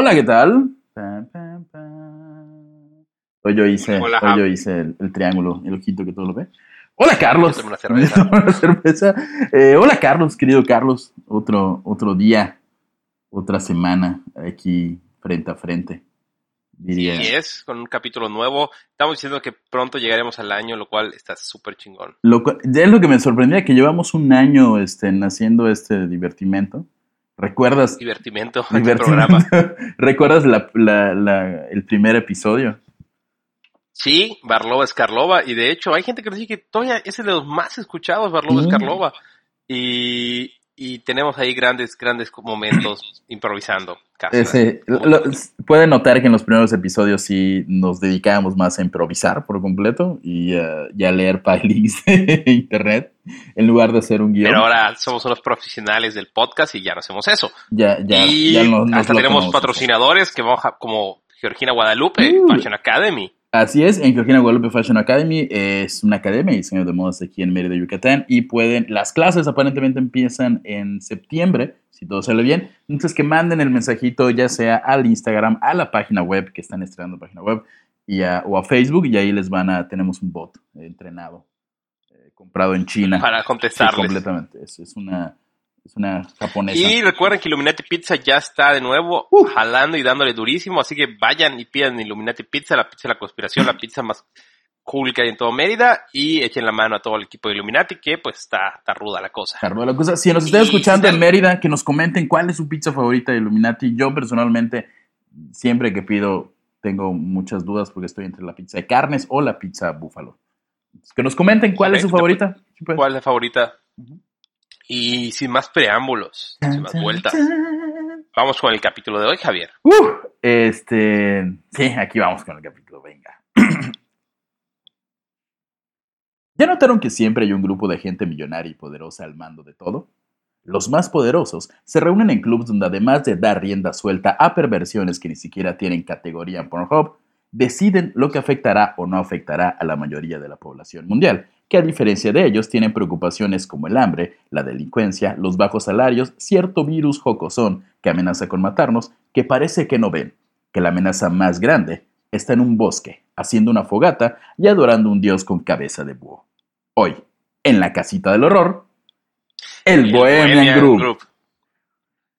hola, ¿qué tal? Hoy yo hice, Hola, hoy yo hice el, el triángulo, el ojito que todo lo ve. Hola, Carlos. Yo una cerveza. Una cerveza. Eh, hola, Carlos, querido Carlos. Otro, otro día, otra semana aquí frente a frente. Diría. Y es, con un capítulo nuevo. Estamos diciendo que pronto llegaremos al año, lo cual está súper chingón. Lo, es lo que me sorprendía, que llevamos un año este, en haciendo este divertimento. ¿Recuerdas? Divertimento en el divertimento? programa. ¿Recuerdas la- la- la- el primer episodio? Sí, Barlova Escarlova. Y de hecho, hay gente que dice que todavía es de los más escuchados, Barlova Mm. Escarlova. Y, y tenemos ahí grandes, grandes momentos improvisando. casi. Ese, lo- pueden notar que en los primeros episodios sí nos dedicábamos más a improvisar por completo y, y a leer pylings de internet en lugar de hacer un guion. Pero ahora somos unos profesionales del podcast y ya no hacemos eso. ya, ya, y ya no- nos hasta tenemos patrocinadores que vamos a- como Georgina Guadalupe, Uh. Fashion Academy. Así es, en Georgina Guadalupe Fashion Academy es una academia de diseño de modas aquí en Mérida, Yucatán, y pueden, las clases aparentemente empiezan en septiembre, si todo sale bien, entonces que manden el mensajito ya sea al Instagram, a la página web, que están estrenando página web, y a- o a Facebook, y ahí les van a, tenemos un bot entrenado, eh, comprado en China. para Sí, contestarles. completamente, es, es una, es una japonesa. y recuerden que Illuminati Pizza ya está de nuevo Uh. jalando y dándole durísimo, así que vayan y pidan Illuminati Pizza, la pizza de la conspiración, la pizza más cool que hay en todo Mérida, y echen la mano a todo el equipo de Illuminati, que pues está, está ruda la cosa. Carlos, la cosa, si nos están escuchando en Mérida, que nos comenten cuál es su pizza favorita de Illuminati. Yo personalmente, siempre que pido, tengo muchas dudas porque estoy entre la pizza de carnes o la pizza búfalo. Que nos comenten cuál es su Ok, favorita. Pues. ¿Cuál es la favorita? Y sin más preámbulos, sin más vueltas, vamos con el capítulo de hoy, Javier. Uh, este, sí, aquí vamos con el capítulo, venga. ¿Ya notaron que siempre hay un grupo de gente millonaria y poderosa al mando de todo? Los más poderosos se reúnen en clubs donde además de dar rienda suelta a perversiones que ni siquiera tienen categoría en Pornhub, deciden lo que afectará o no afectará a la mayoría de la población mundial, que a diferencia de ellos tienen preocupaciones como el hambre, la delincuencia, los bajos salarios, cierto virus jocosón que amenaza con matarnos, que parece que no ven, que la amenaza más grande está en un bosque, haciendo una fogata y adorando un dios con cabeza de búho. Hoy, en la casita del horror, el, El Bohemian, Group.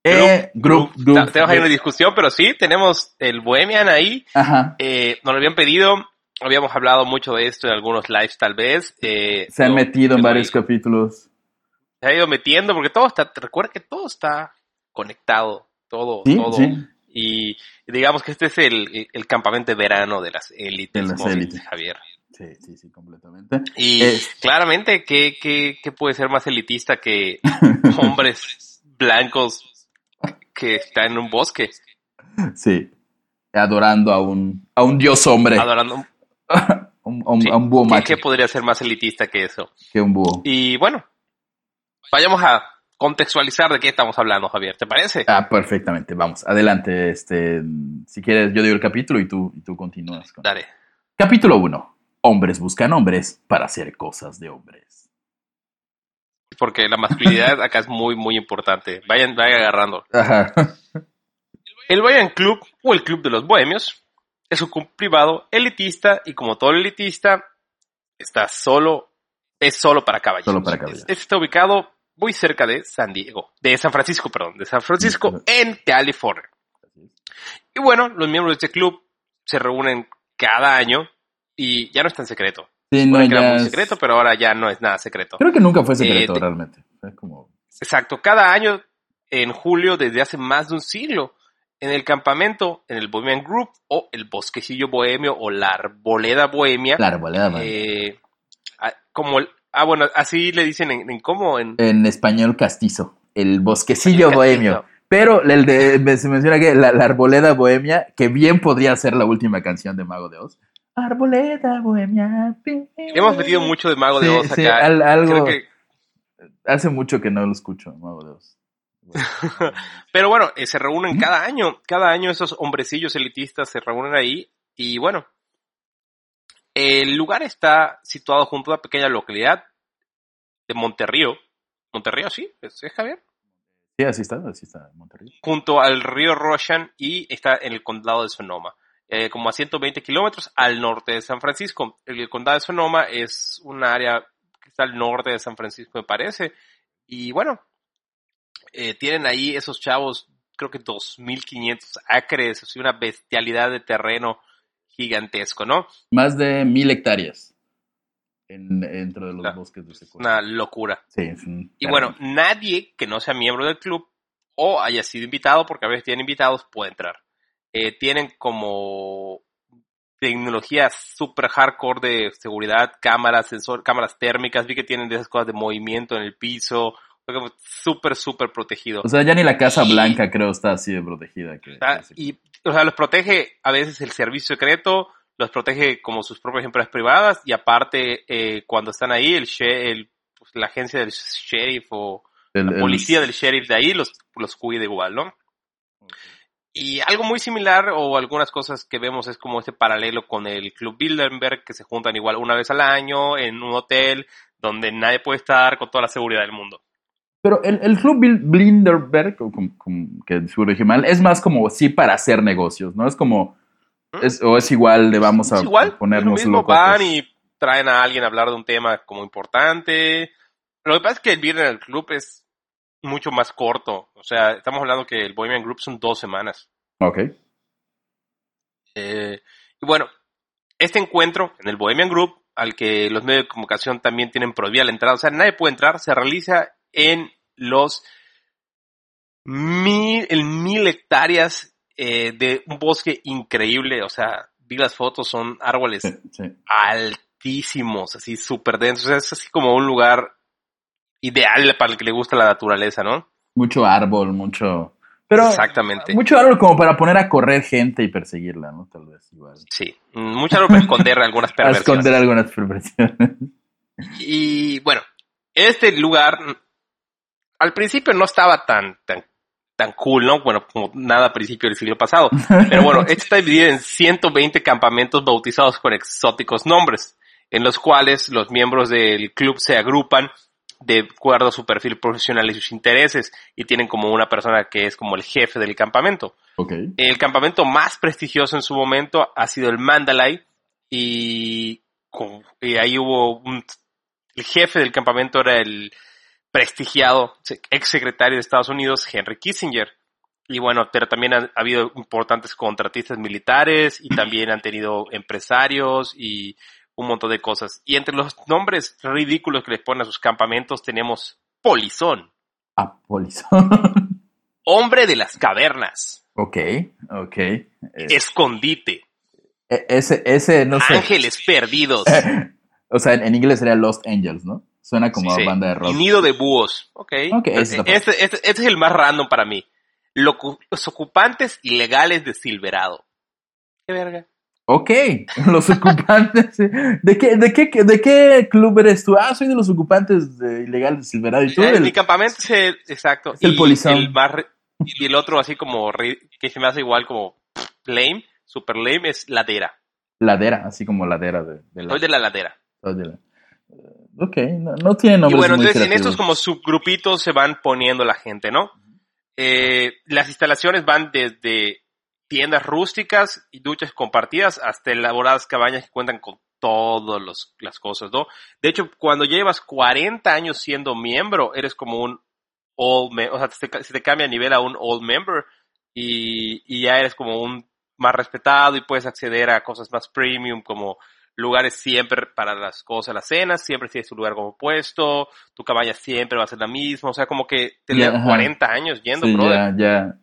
Eh, group, Group. group, Tenemos ahí una discusión, pero sí, tenemos el Bohemian ahí. Ajá. Eh, nos lo habían pedido, habíamos hablado mucho de esto en algunos lives tal vez. eh, Se han metido en varios capítulos. Se ha ido metiendo porque todo está, recuerda que todo está conectado, todo, Sí, todo. sí. Y digamos que este es el, el campamento de verano de las élites, De las como élites. Javier. Sí, sí, sí, completamente. Y Es- claramente, ¿qué, qué, qué puede ser más elitista que hombres blancos que están en un bosque Sí. Adorando a un, a un dios hombre. adorando? un- a un, Sí. a un búho ¿Qué, macho. qué podría ser más elitista que eso? Que un búho. Y bueno, vayamos a contextualizar de qué estamos hablando, Javier, ¿te parece? Ah, perfectamente. Vamos, adelante. Este, si quieres, yo digo el capítulo y tú, y tú continúas. con- Dale. Capítulo 1. Hombres buscan hombres para hacer cosas de hombres. Porque la masculinidad acá es muy, muy importante. Vayan, vayan agarrando. Ajá. El Bohemian Club o el Club de los Bohemios es un club privado elitista y como todo elitista está solo, es solo para caballeros. Solo para caballeros. Este está ubicado muy cerca de San Diego, de San Francisco, perdón, de San Francisco en California. Y bueno, los miembros de este club se reúnen cada año y ya no es tan secreto. Sí, no, que era muy secreto, pero ahora ya no es nada secreto. Creo que nunca fue secreto, Eh, de- realmente. Como... Exacto, cada año en julio desde hace más de un siglo en el campamento, en el Bohemian Group o el bosquecillo bohemio o la arboleda bohemia. La arboleda, eh, como el- ah, bueno, así le dicen en, en cómo en En español castizo. El bosquecillo bohemio. Pero el de, me- se menciona que la, la arboleda bohemia, que bien podría ser la última canción de Mago de Oz. Arboleda bohemia. hemos metido mucho de Mago de Sí, Oz sí, acá. al- algo, Creo que- Hace mucho que no lo escucho, Mago de Oz. pero bueno, eh, se reúnen cada año, cada año esos hombrecillos elitistas se reúnen ahí y bueno, el lugar está situado junto a una pequeña localidad de Monterrío. Monterrío, sí, es, es Javier. Sí, así está, así está Monterrey. junto al río Roshan y está en el condado de Sonoma, eh, como a 120 kilómetros al norte de San Francisco. El condado de Sonoma es un área que está al norte de San Francisco, me parece. Y bueno, eh, tienen ahí esos chavos, creo que 2.500 acres, así una bestialidad de terreno gigantesco, ¿no? Más de mil hectáreas en, dentro de los bosques de Una locura. Sí, es un Y bueno, nadie que no sea miembro del club o haya sido invitado, porque a veces tienen invitados, puede entrar. Eh, tienen como tecnología super hardcore de seguridad, cámaras, sensor, cámaras térmicas, vi que tienen de esas cosas de movimiento en el piso, súper, súper protegido. O sea, ya ni la Casa Y- Blanca creo está así de protegida. Que, Está- que sí. y, o sea, los protege a veces el servicio secreto, los protege como sus propias empresas privadas y aparte eh, cuando están ahí, el, she- el- pues, la agencia del sheriff o El- la el- policía del sheriff de ahí los, los cuida igual, ¿no? Y algo muy similar o algunas cosas que vemos es como este paralelo con el Club Bilderberg que se juntan igual una vez al año en un hotel donde nadie puede estar con toda la seguridad del mundo. Pero el, el Club Bil- Bilderberg, que seguro dije mal, es más como sí para hacer negocios, ¿no? Es como, ¿Mm? es, o es igual de vamos a Es igual, ponernos es lo mismo, locos. van y traen a alguien a hablar de un tema como importante. Lo que pasa es que el Bilderberg Club es mucho más corto. O sea, estamos hablando que el Bohemian Group son dos semanas. Ok. Eh, y bueno, este encuentro en el Bohemian Group, al que los medios de comunicación también tienen prohibida la entrada, o sea, nadie puede entrar, se realiza en los mil, el mil hectáreas eh, de un bosque increíble, o sea, vi las fotos, son árboles Sí, sí. altísimos, así súper densos, o sea, es así como un lugar ideal para el que le gusta la naturaleza, ¿no? Mucho árbol, mucho... Pero Exactamente. mucho árbol como para poner a correr gente y perseguirla, ¿no? Tal vez igual. Sí, mucho algo para esconder algunas perversiones. esconder algunas perversiones. Y bueno, este lugar al principio no estaba tan, tan, tan cool, ¿no? Bueno, como nada a principio del siglo pasado. Pero bueno, este está dividido en 120 campamentos bautizados con exóticos nombres, en los cuales los miembros del club se agrupan de acuerdo a su perfil profesional y sus intereses y tienen como una persona que es como el jefe del campamento. ok. El campamento más prestigioso en su momento ha sido el Mandalay y, y ahí hubo un, el jefe del campamento era el prestigiado ex secretario de Estados Unidos, Henry Kissinger. Y bueno, pero también ha habido importantes contratistas militares y también han tenido empresarios y un montón de cosas. Y entre los nombres ridículos que les ponen a sus campamentos tenemos Polizón, Ah, polizón. Hombre de las Cavernas, ok, ok. Escondite, e- ese, ese, no sé. Ángeles Perdidos. o sea, en, en inglés sería Lost Angels, ¿no? Suena como Sí, banda de rock. Nido de Búhos. Ok. Ok, Pero ese está este, este- este es el más random para mí. Los ocupantes ilegales de Silverado. ¿Qué verga? Ok, los ocupantes. ¿De qué, de, qué, ¿De qué club eres tú? Ah, soy de los ocupantes de ilegales de Silverado. ¿Y tú? Del- Mi campamento es el, exacto. Es el y polizón. el re- y el otro así como que se me hace igual como lame, super lame es ladera. Ladera, así como ladera de, de la. Soy de la ladera. soy de la- eh, Ok, no, no tiene Y nombres bueno, entonces en estos como subgrupitos se van poniendo la gente, ¿no? Eh, las instalaciones van desde tiendas rústicas y duchas compartidas hasta elaboradas cabañas que cuentan con todas las cosas, ¿no? De hecho, cuando llevas 40 años siendo miembro, eres como un old member, o sea, se te, se te cambia a nivel a un old member y, y ya eres como un más respetado y puedes acceder a cosas más premium como lugares siempre para las cosas, las cenas, siempre tienes tu lugar como puesto, tu cabaña siempre va a ser la misma, o sea, como que te ajá. 40 años yendo, Sí, brother. ya, ya.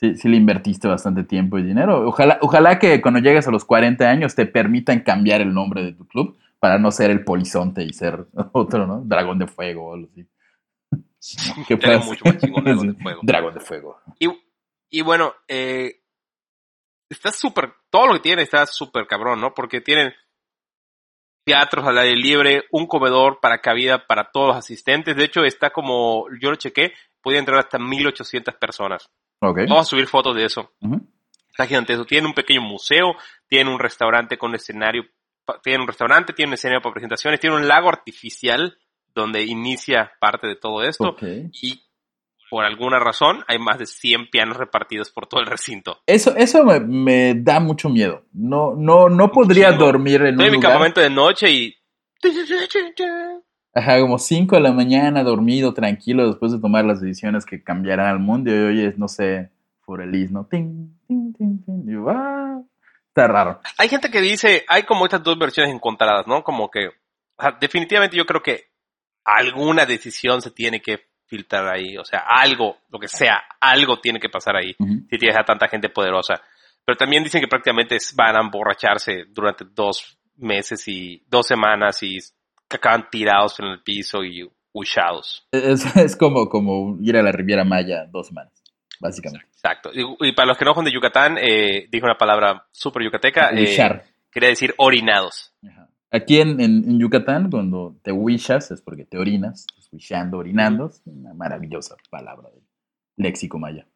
Sí, sí le invertiste bastante tiempo y dinero. Ojalá, ojalá que cuando llegues a los 40 años te permitan cambiar el nombre de tu club para no ser el polizonte y ser otro, ¿no? Dragón de fuego o algo así. Mucho más chingón Dragón de Fuego. Dragón de fuego. Y, y bueno, eh, está súper, todo lo que tiene está súper cabrón, ¿no? Porque tienen teatros al aire libre, un comedor para cabida para todos los asistentes. De hecho, está como, yo lo chequé, podía entrar hasta 1800 personas. Ok. Vamos a subir fotos de eso. Ujú. Está gigantesco. Tiene un pequeño museo, tiene un restaurante con escenario, pa- tiene un restaurante, tiene un escenario para presentaciones, tiene un lago artificial donde inicia parte de todo esto. Ok. Y por alguna razón, hay más de 100 pianos repartidos por todo el recinto. Eso, eso me, me da mucho miedo. No, no, no podría chingo. dormir en Estoy un en mi lugar. campamento de noche y... Ajá, como 5 de la mañana, dormido, tranquilo, después de tomar las decisiones que cambiarán al mundo. Y hoy es, no sé, Forelis, ¿no? Ting, ting, ting, ting. Y yo, ah, está raro. Hay gente que dice, hay como estas dos versiones encontradas, ¿no? Como que, o sea, definitivamente yo creo que alguna decisión se tiene que filtrar ahí, o sea, algo, lo que sea, algo tiene que pasar ahí, Ujú. si tienes a tanta gente poderosa. Pero también dicen que prácticamente van a emborracharse durante dos meses y dos semanas y que acaban tirados en el piso y huchados. Es, es como, como ir a la Riviera Maya dos semanas, básicamente. Exacto. Y, y para los que no son de Yucatán, eh, dijo una palabra súper yucateca, eh, Wishar. quería decir orinados. Ajá. Aquí en, en- en Yucatán, cuando te wishas, es porque te orinas, wishando, orinando, es una maravillosa palabra del léxico maya.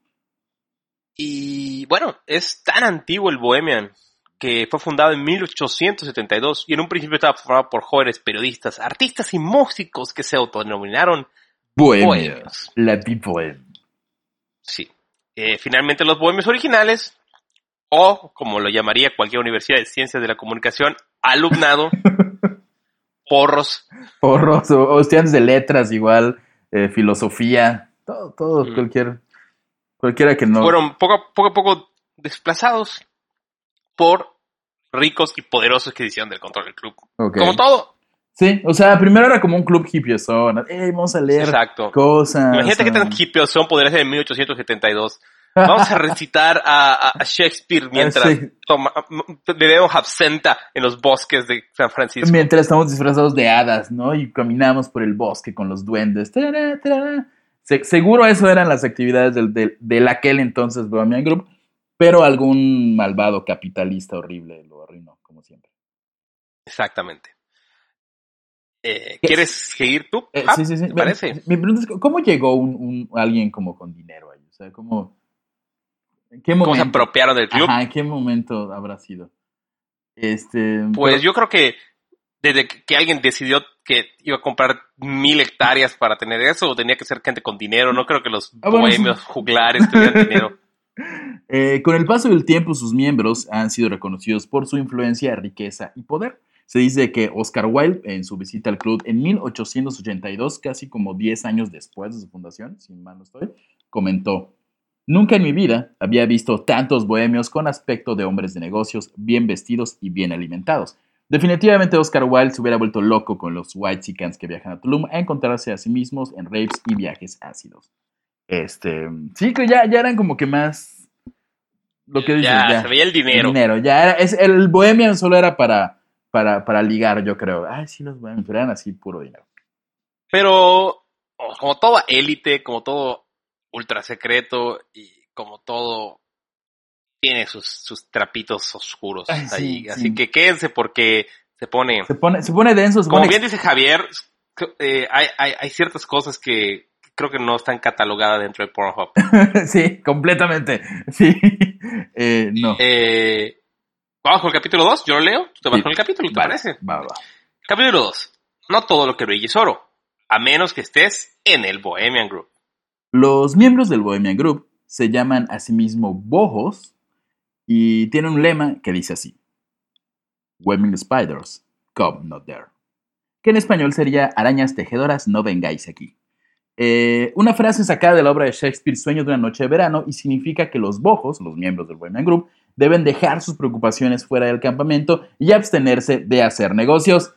Y bueno, es tan antiguo el Bohemian que fue fundado en 1872 y en un principio estaba formado por jóvenes periodistas, artistas y músicos que se autodenominaron bohemios. La bohem. Sí. Eh, finalmente los bohemios originales, o como lo llamaría cualquier universidad de ciencias de la comunicación, alumnado, porros, Porros o, o estudiantes de letras igual, eh, filosofía, todo, todo, Mm. cualquier, cualquiera que no. fueron poco, a poco desplazados por ricos y poderosos que hicieron del control del club. Como todo. Sí, o sea, primero era como un club hippie zona. Eh, vamos a leer Exacto. cosas. Imagínate qué tan hippie son ser en 1872. Vamos a recitar a, Shakespeare mientras Ah, sí. toma- bebemos absenta en los bosques de San Francisco. Mientras estamos disfrazados de hadas, ¿no? Y caminamos por el bosque con los duendes. Se- seguro eso eran las actividades del, del, del aquel entonces Bohemian Group, pero algún malvado capitalista horrible lo arruinó, como siempre. Exactamente. Eh. ¿Quieres seguir tú? Eh, Ah, sí, sí, sí. ¿te parece? Mi, mi pregunta es, ¿cómo llegó un, un- alguien como con dinero ahí? O sea, ¿cómo, ¿en qué ¿Cómo se apropiaron del club? Ajá, ¿en qué momento habrá sido? Este, Pues pero- yo creo que desde que alguien decidió que iba a comprar mil hectáreas para tener eso, tenía que ser gente con dinero. No creo que los Ah, bueno, bohemios juglares tuvieran dinero. Eh, con el paso del tiempo, sus miembros han sido reconocidos por su influencia, riqueza y poder. Se dice que Oscar Wilde, en su visita al club en 1882, casi como 10 años después de su fundación, si mal no estoy, comentó, Nunca en mi vida había visto tantos bohemios con aspecto de hombres de negocios, bien vestidos y bien alimentados. Definitivamente Oscar Wilde se hubiera vuelto loco con los White que viajan a Tulum a encontrarse a sí mismos en raves y viajes ácidos. Este, sí, que ya, ya eran como que más lo que dices, ya, ya. se veía el dinero. Dinero, ya era, es, el Bohemian solo era para, para, para ligar, yo creo. Ay, sí, los Bohemians, pero eran así puro dinero. Pero oh, como toda élite, como todo ultra secreto y como todo tiene sus, sus trapitos oscuros Ay, sí, ahí. sí. Así que quédense porque se pone... Se pone, se pone denso, se Como pone bien dice Javier, eh, hay, hay, hay ciertas cosas que creo que no están catalogadas dentro de Pornhub. sí, completamente. Sí. Eh, no. Eh, Vamos con el capítulo 2, yo lo leo, tú te vas Sí. con el capítulo, ¿te Vale, parece? Va, va. Capítulo 2. No todo lo que brilla es oro, a menos que estés en el Bohemian Group. Los miembros del Bohemian Group se llaman a sí mismos bojos y tienen un lema que dice así: Women spiders, come not there. Que en español sería arañas tejedoras, no vengáis aquí. Eh, una frase sacada de la obra de Shakespeare Sueño de una noche de verano y significa que los bojos, los miembros del Bohemian Group, deben dejar sus preocupaciones fuera del campamento y abstenerse de hacer negocios.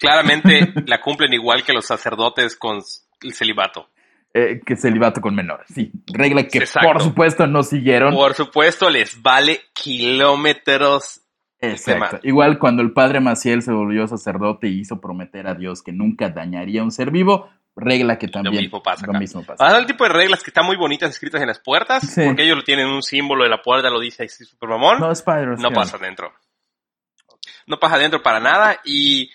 Claramente la cumplen igual que los sacerdotes con el celibato. Eh, que celibato con menores, sí. Regla que Exacto. por supuesto no siguieron. Por supuesto, les vale kilómetros. Exacto. Igual cuando el padre Maciel se volvió sacerdote y hizo prometer a Dios que nunca dañaría a un ser vivo, regla que también mismo pasa lo acá. mismo pasa. Haz el tipo de reglas que están muy bonitas escritas en las puertas, Sí. porque ellos lo tienen un símbolo de la puerta, lo dice así super mamón. No, Spider, no pasa adentro. No pasa adentro para nada y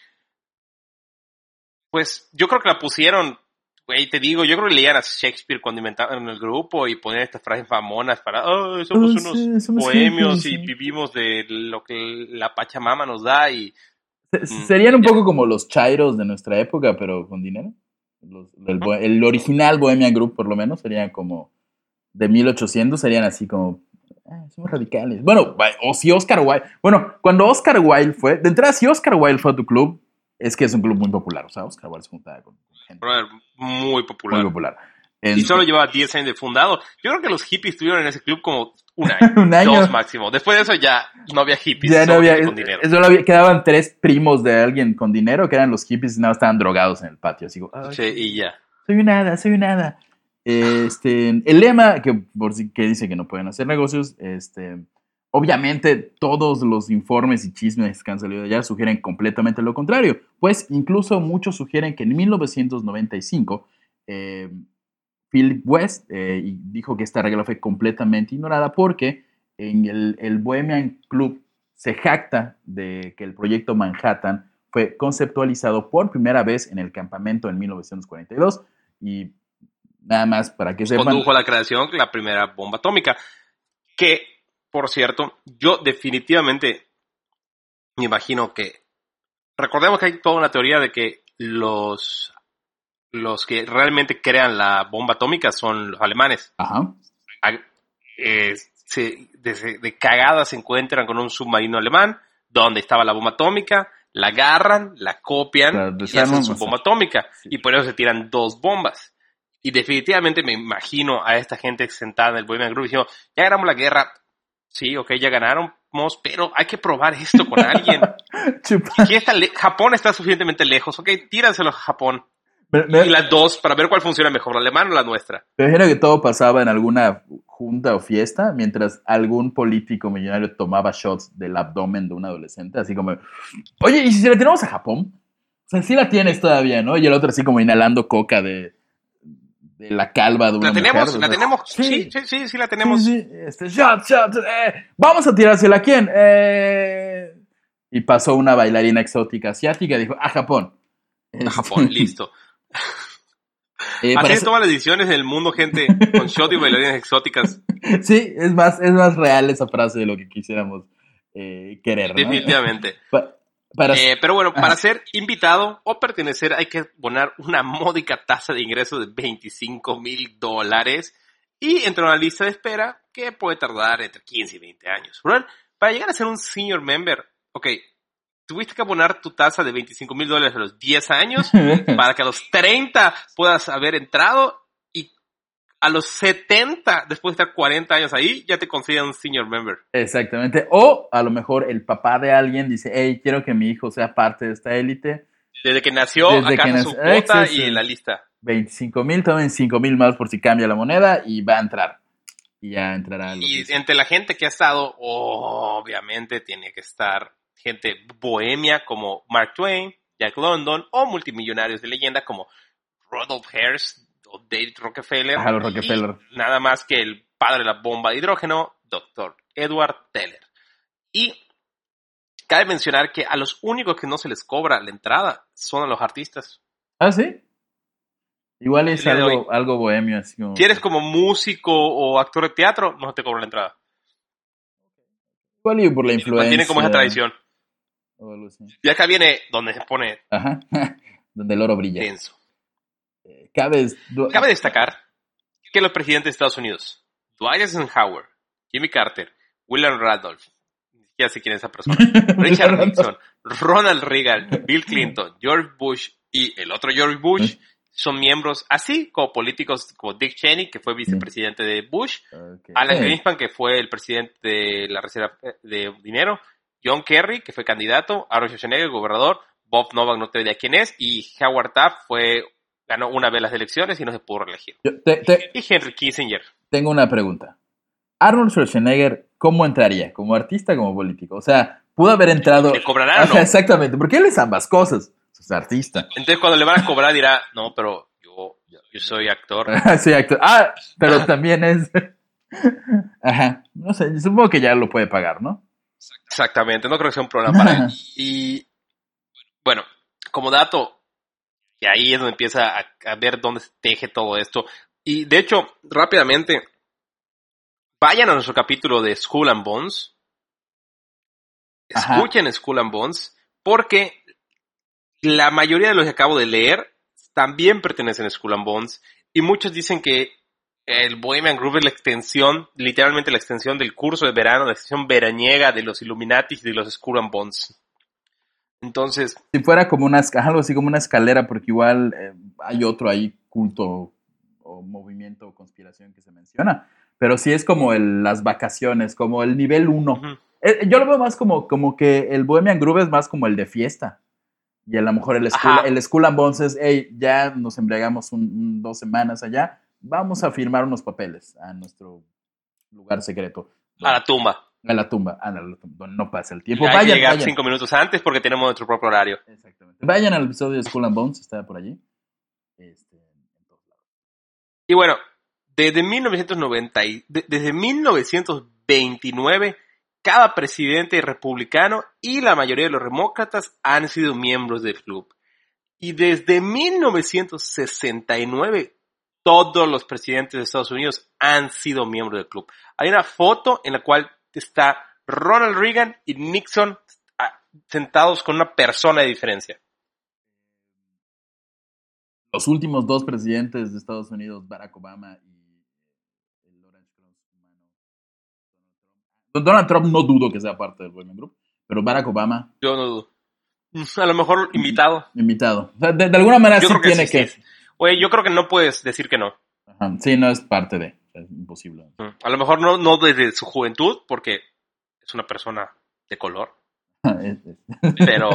pues yo creo que la pusieron, güey, te digo, yo creo que leían a Shakespeare cuando inventaron el grupo y ponían estas frases famonas para, oh, somos Oh, unos sí, somos bohemios y sí. vivimos de lo que la Pachamama nos da y Mm, Serían un poco como los chairos de nuestra época, pero con dinero. Los- el, original Bohemian Group, por lo menos, serían como de 1800, serían así como. "Ah, somos radicales. Bueno, o si Oscar Wilde. Bueno, cuando Oscar Wilde fue. De entrada, si Oscar Wilde fue a tu club, es que es un club muy popular. O sea, Oscar Wilde se juntaba con gente muy popular. muy popular. Y solo llevaba 10 años de fundado. Yo creo que los hippies estuvieron en ese club como un año. un año. Dos máximo. Después de eso ya no había hippies. Ya no había, con dinero. solo había- quedaban tres primos de alguien con dinero que eran los hippies y nada, estaban drogados en el patio. Así como, "Ay, Sí, y ya. soy un hada, soy un hada. Este, el lema que, por que dice que no pueden hacer negocios, este, obviamente todos los informes y chismes que han salido de allá sugieren completamente lo contrario. Pues incluso muchos sugieren que en 1995 eh, Philip West eh, dijo que esta regla fue completamente ignorada porque en el, Bohemian Club se jacta de que el proyecto Manhattan fue conceptualizado por primera vez en el campamento en 1942 y nada más para que sepan. Condujo la creación de la primera bomba atómica. Que, por cierto, yo definitivamente me imagino que. Recordemos que hay toda una teoría de que los. Los que realmente crean la bomba atómica son los alemanes. Ajá. eh, se- de, de cagada se encuentran con un submarino alemán donde estaba la bomba atómica, la agarran, la copian y hacen su bomba atómica. sí. Y por eso se tiran dos bombas. Y definitivamente me imagino a esta gente sentada en el Bohemian Group diciendo, ya ganamos la guerra. Sí, ok, ya ganamos, pero hay que probar esto con alguien. Aquí está Japón está suficientemente lejos, ok, tíraselo a Japón. Me, me- Y las dos para ver cuál funciona mejor, la alemana o la nuestra. me imagino que todo pasaba en alguna junta o fiesta mientras algún político millonario tomaba shots del abdomen de un adolescente, así como, oye, ¿y si la tenemos a Japón? O sea, sí la tienes todavía, ¿no? Y el otro así como inhalando coca de, de la calva de una ¿La tenemos? mujer, ¿La tenemos? Sí. Sí, sí, sí, sí, la tenemos. Sí, sí, este, shot, shot, eh, vamos a tirársela a quién. Eh, y pasó una bailarina exótica asiática y dijo, a Japón. A Japón, listo. Eh, Así hacer- toman las decisiones del mundo, gente, con shot y bailarinas exóticas. Sí, es más, es más real esa frase de lo que quisiéramos eh, querer, ¿no? Definitivamente. Pa- para, Eh, pero bueno, para Ajá. ser invitado o pertenecer hay que poner una módica tasa de ingreso de 25 mil dólares y entrar a una lista de espera que puede tardar entre 15 y 20 años. Para llegar a ser un senior member, ok, tuviste que abonar tu tasa de 25 mil dólares a los 10 años para que a los 30 puedas haber entrado y a los 70, después de estar 40 años ahí, ya te consideran un senior member. Exactamente. O a lo mejor el papá de alguien dice, hey, quiero que mi hijo sea parte de esta élite. Desde que nació, Desde acá que hace su nació. cuota y en la lista. 25 mil, tomen 5 mil más por si cambia la moneda y va a entrar. Y ya entrará. lo Y entre la gente que ha estado, obviamente tiene que estar gente bohemia como Mark Twain, Jack London o multimillonarios de leyenda como Rudolph Hearst o David Rockefeller. Ajá, los Rockefeller. Y nada más que el padre de la bomba de hidrógeno, Dr. Edward Teller. Y cabe mencionar que a los únicos que no se les cobra la entrada son a los artistas. Ah, sí. Igual es algo, algo bohemio, así como. Si eres como músico o actor de teatro, no te cobran la entrada. Igual y por la influencia. Mantienen como esa tradición. O algo así. Y acá viene donde se pone Ajá. Donde el oro brilla. denso. Eh, Cabe, destacar que los presidentes de Estados Unidos, Dwight Eisenhower, Jimmy Carter, William Randolph, siquiera sé quién es esa persona, Richard Nixon, Ronald Reagan, Bill Clinton, George Bush y el otro George Bush son miembros, así como políticos como Dick Cheney, que fue vicepresidente de Bush. Alan Eh, Greenspan, que fue el presidente de la Reserva de Dinero, John Kerry, que fue candidato, Aaron Schwarzenegger, gobernador, Bob Novak, no te diría quién es, y Howard Taft fue, ganó una vez las elecciones y no se pudo reelegir. yo te- te- Y Henry Kissinger. tengo una pregunta. Arnold Schwarzenegger, ¿cómo entraría? ¿Como artista o como político? O sea, pudo haber entrado. ¿Le cobrarán o Ajá, no? Exactamente, porque él es ambas cosas. Es artista. Entonces cuando le van a cobrar dirá, no, pero yo, yo soy actor. sí, actor. Ah, pero también es. Ajá. No sé, supongo que ya lo puede pagar, ¿no? Exactamente, no creo que sea un problema para él. Y bueno, como dato, y ahí es donde empieza a, a ver dónde se teje todo esto. Y de hecho, rápidamente, vayan a nuestro capítulo de School and Bones. Ajá. Escuchen School and Bones, porque la mayoría de los que acabo de leer también pertenecen a Skull and Bones. Y muchos dicen que el Bohemian Groove es la extensión, literalmente la extensión del curso de verano, la extensión veraniega de los Illuminati y de los Skull and Bones. Entonces. Si fuera como una, algo así como una escalera, porque igual eh, hay otro ahí culto o movimiento o conspiración que se menciona. Pero sí es como el, las vacaciones, como el nivel 1. Eh, yo lo veo más como, como que el Bohemian Groove es más como el de fiesta. Y a lo mejor el School, el school and Bones es, hey, ya nos embriagamos un, dos semanas allá, vamos a firmar unos papeles a nuestro lugar secreto. a la tumba. A la tumba, a la, tumba, no pasa el tiempo. Hay que llegar cinco minutos antes porque tenemos nuestro propio horario. Exactamente. Vayan al episodio de School and Bones, está por allí. Este, y bueno, desde 1990, desde 1929 cada presidente republicano y la mayoría de los demócratas han sido miembros del club. Y desde 1969 todos los presidentes de Estados Unidos han sido miembros del club. Hay una foto en la cual está Ronald Reagan y Nixon ah, sentados con una persona de diferencia. Los últimos dos presidentes de Estados Unidos, Barack Obama y Donald Trump no dudo que sea parte del Women Group, pero Barack Obama. Yo no dudo. A lo mejor invitado. Invitado. de, alguna manera sí tiene que. Oye, yo creo que no puedes decir que no. Sí, no es parte de. Es imposible. A lo mejor no, no desde su juventud, porque es una persona de color. pero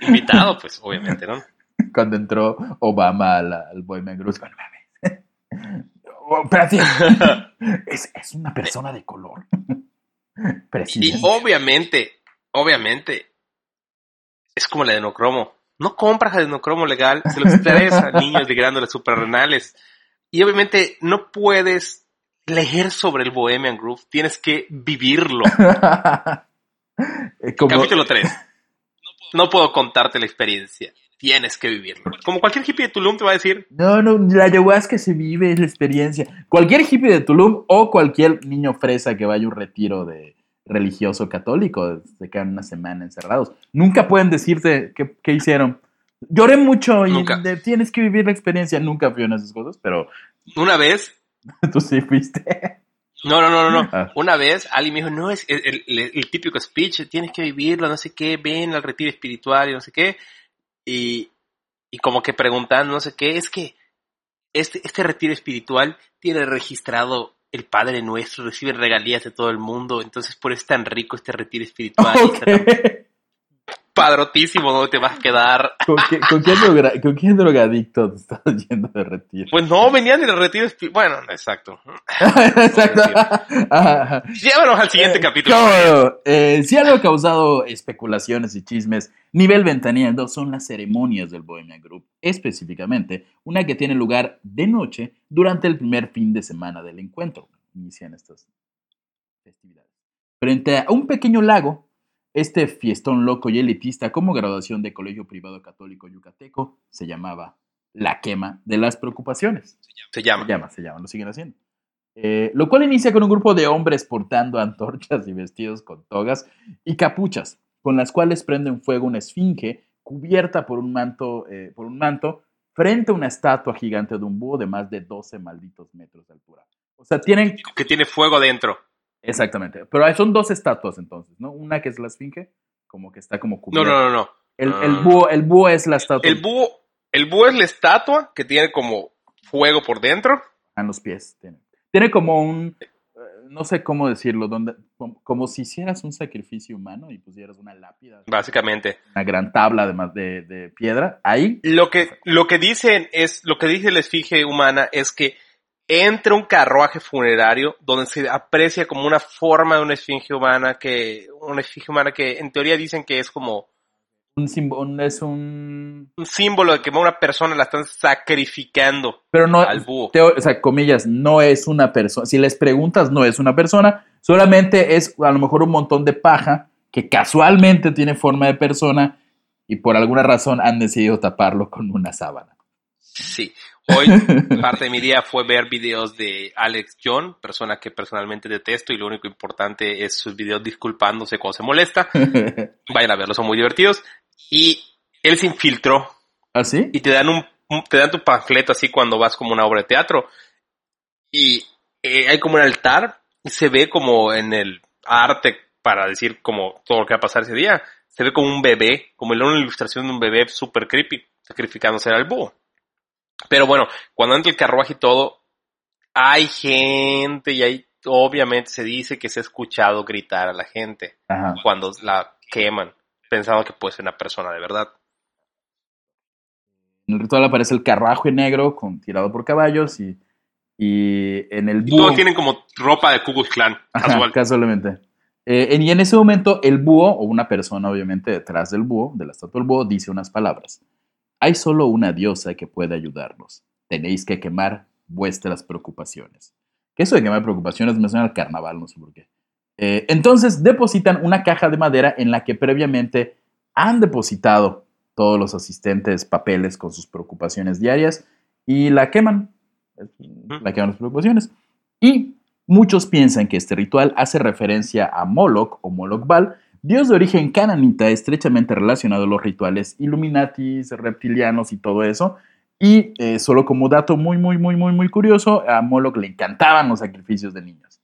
invitado, pues, obviamente, ¿no? Cuando entró Obama al, al Bohemian Group, es, es una persona de color. Y obviamente, obviamente, es como el adenocromo. No compras adenocromo legal, se los traes a niños de glándulas suprarrenales. Y obviamente no puedes leer sobre el Bohemian Groove, tienes que vivirlo. Capítulo 3. No puedo contarte la experiencia. Tienes que vivirlo. Como cualquier hippie de Tulum te va a decir. No, no, la ayahuasca se vive, es la experiencia. Cualquier hippie de Tulum o cualquier niño fresa que vaya a un retiro de religioso católico, se quedan una semana encerrados. Nunca pueden decirte qué, hicieron. Lloré mucho y tienes que vivir la experiencia. Nunca fui en esas cosas, pero. Una vez. Tú sí fuiste. No, no, no, no. Ah. Una vez alguien me dijo, no, es el, el, típico speech, tienes que vivirlo, no sé qué, ven al retiro espiritual y no sé qué. Y, y como que preguntando, no sé qué, es que este, este retiro espiritual tiene registrado el Padre Nuestro, recibe regalías de todo el mundo, entonces por eso es tan rico este retiro espiritual. Padrotísimo ¿dónde te vas a quedar. ¿Con, qué, drogadicto te estás yendo de retiro? Pues no, venían del retiro. Bueno, exacto. exacto. Llévanos al siguiente eh, capítulo. Eh, si algo ha causado especulaciones y chismes, nivel ventaneando son las ceremonias del Bohemian Group, específicamente una que tiene lugar de noche durante el primer fin de semana del encuentro. Inician estas festividades. Frente a un pequeño lago este fiestón loco y elitista como graduación de colegio privado católico yucateco se llamaba La Quema de las Preocupaciones. Se llama. Se llama, se llama, lo siguen haciendo. Eh, lo cual inicia con un grupo de hombres portando antorchas y vestidos con togas y capuchas, con las cuales prenden fuego una esfinge cubierta por un manto, eh, por un manto frente a una estatua gigante de un búho de más de 12 malditos metros de altura. O sea, tienen... Que tiene fuego dentro. Exactamente. Pero son dos estatuas entonces, ¿no? Una que es la esfinge, como que está como cubierta. No, no, no, no. El, el, ah. búho, el búho es la estatua. El búho, el búho es la estatua que tiene como fuego por dentro. En los pies. Tiene, tiene como un, eh, no sé cómo decirlo, donde, como, si hicieras un sacrificio humano y pusieras una lápida. Básicamente. Una gran tabla además de, de piedra. Ahí. Lo que, lo que dicen es, lo que dice la esfinge humana es que entra un carruaje funerario donde se aprecia como una forma de una esfinge humana que una esfinge humana que en teoría dicen que es como un símbolo es un un símbolo de que una persona la están sacrificando pero no al búho. o sea comillas no es una persona si les preguntas no es una persona solamente es a lo mejor un montón de paja que casualmente tiene forma de persona y por alguna razón han decidido taparlo con una sábana sí Hoy parte de mi día fue ver videos de Alex John, persona que personalmente detesto y lo único importante es sus videos disculpándose cuando se molesta. Vayan a verlos, son muy divertidos. Y él se infiltró. ¿Ah, sí? Y te dan un te dan tu panfleto así cuando vas como una obra de teatro y eh, hay como un altar y se ve como en el arte para decir como todo lo que va a pasar ese día, se ve como un bebé, como en una ilustración de un bebé super creepy sacrificándose al búho. Pero bueno, cuando entra el carruaje y todo, hay gente y hay, obviamente se dice que se ha escuchado gritar a la gente cuando la queman, pensando que puede ser una persona de verdad. En el ritual aparece el carruaje negro con, tirado por caballos y, y en el búho... todos tienen como ropa de Ku Clan, casual. casualmente. Eh, y en ese momento el búho, o una persona obviamente detrás del búho, de la estatua del búho, dice unas palabras. Hay solo una diosa que puede ayudarnos. Tenéis que quemar vuestras preocupaciones. Que eso de quemar preocupaciones me suena al carnaval, no sé por qué. Eh, entonces depositan una caja de madera en la que previamente han depositado todos los asistentes papeles con sus preocupaciones diarias y la queman. La queman las preocupaciones. Y muchos piensan que este ritual hace referencia a Moloch o Moloch Baal, Dios de origen cananita estrechamente relacionado a los rituales illuminatis, reptilianos y todo eso. Y eh, solo como dato muy, muy, muy, muy, muy curioso, a Moloch le encantaban los sacrificios de niños.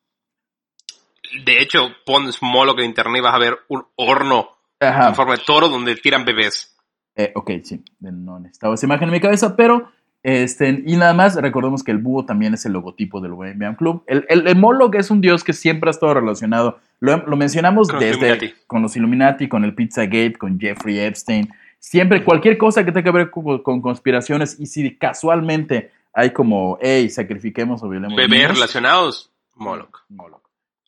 De hecho, pones Moloch en internet y vas a ver un horno en forma de toro donde tiran bebés. Eh, ok, sí, no necesitaba esa imagen en mi cabeza, pero este, y nada más, recordemos que el búho también es el logotipo del Bohemian Club. El, el, Moloch es un dios que siempre ha estado relacionado. Lo, mencionamos desde con los Illuminati, con el Pizzagate, con Jeffrey Epstein. Siempre, cualquier cosa que tenga que ver con, conspiraciones y si casualmente hay como, hey, sacrifiquemos o violemos. Bebés relacionados, Moloch. Moloch.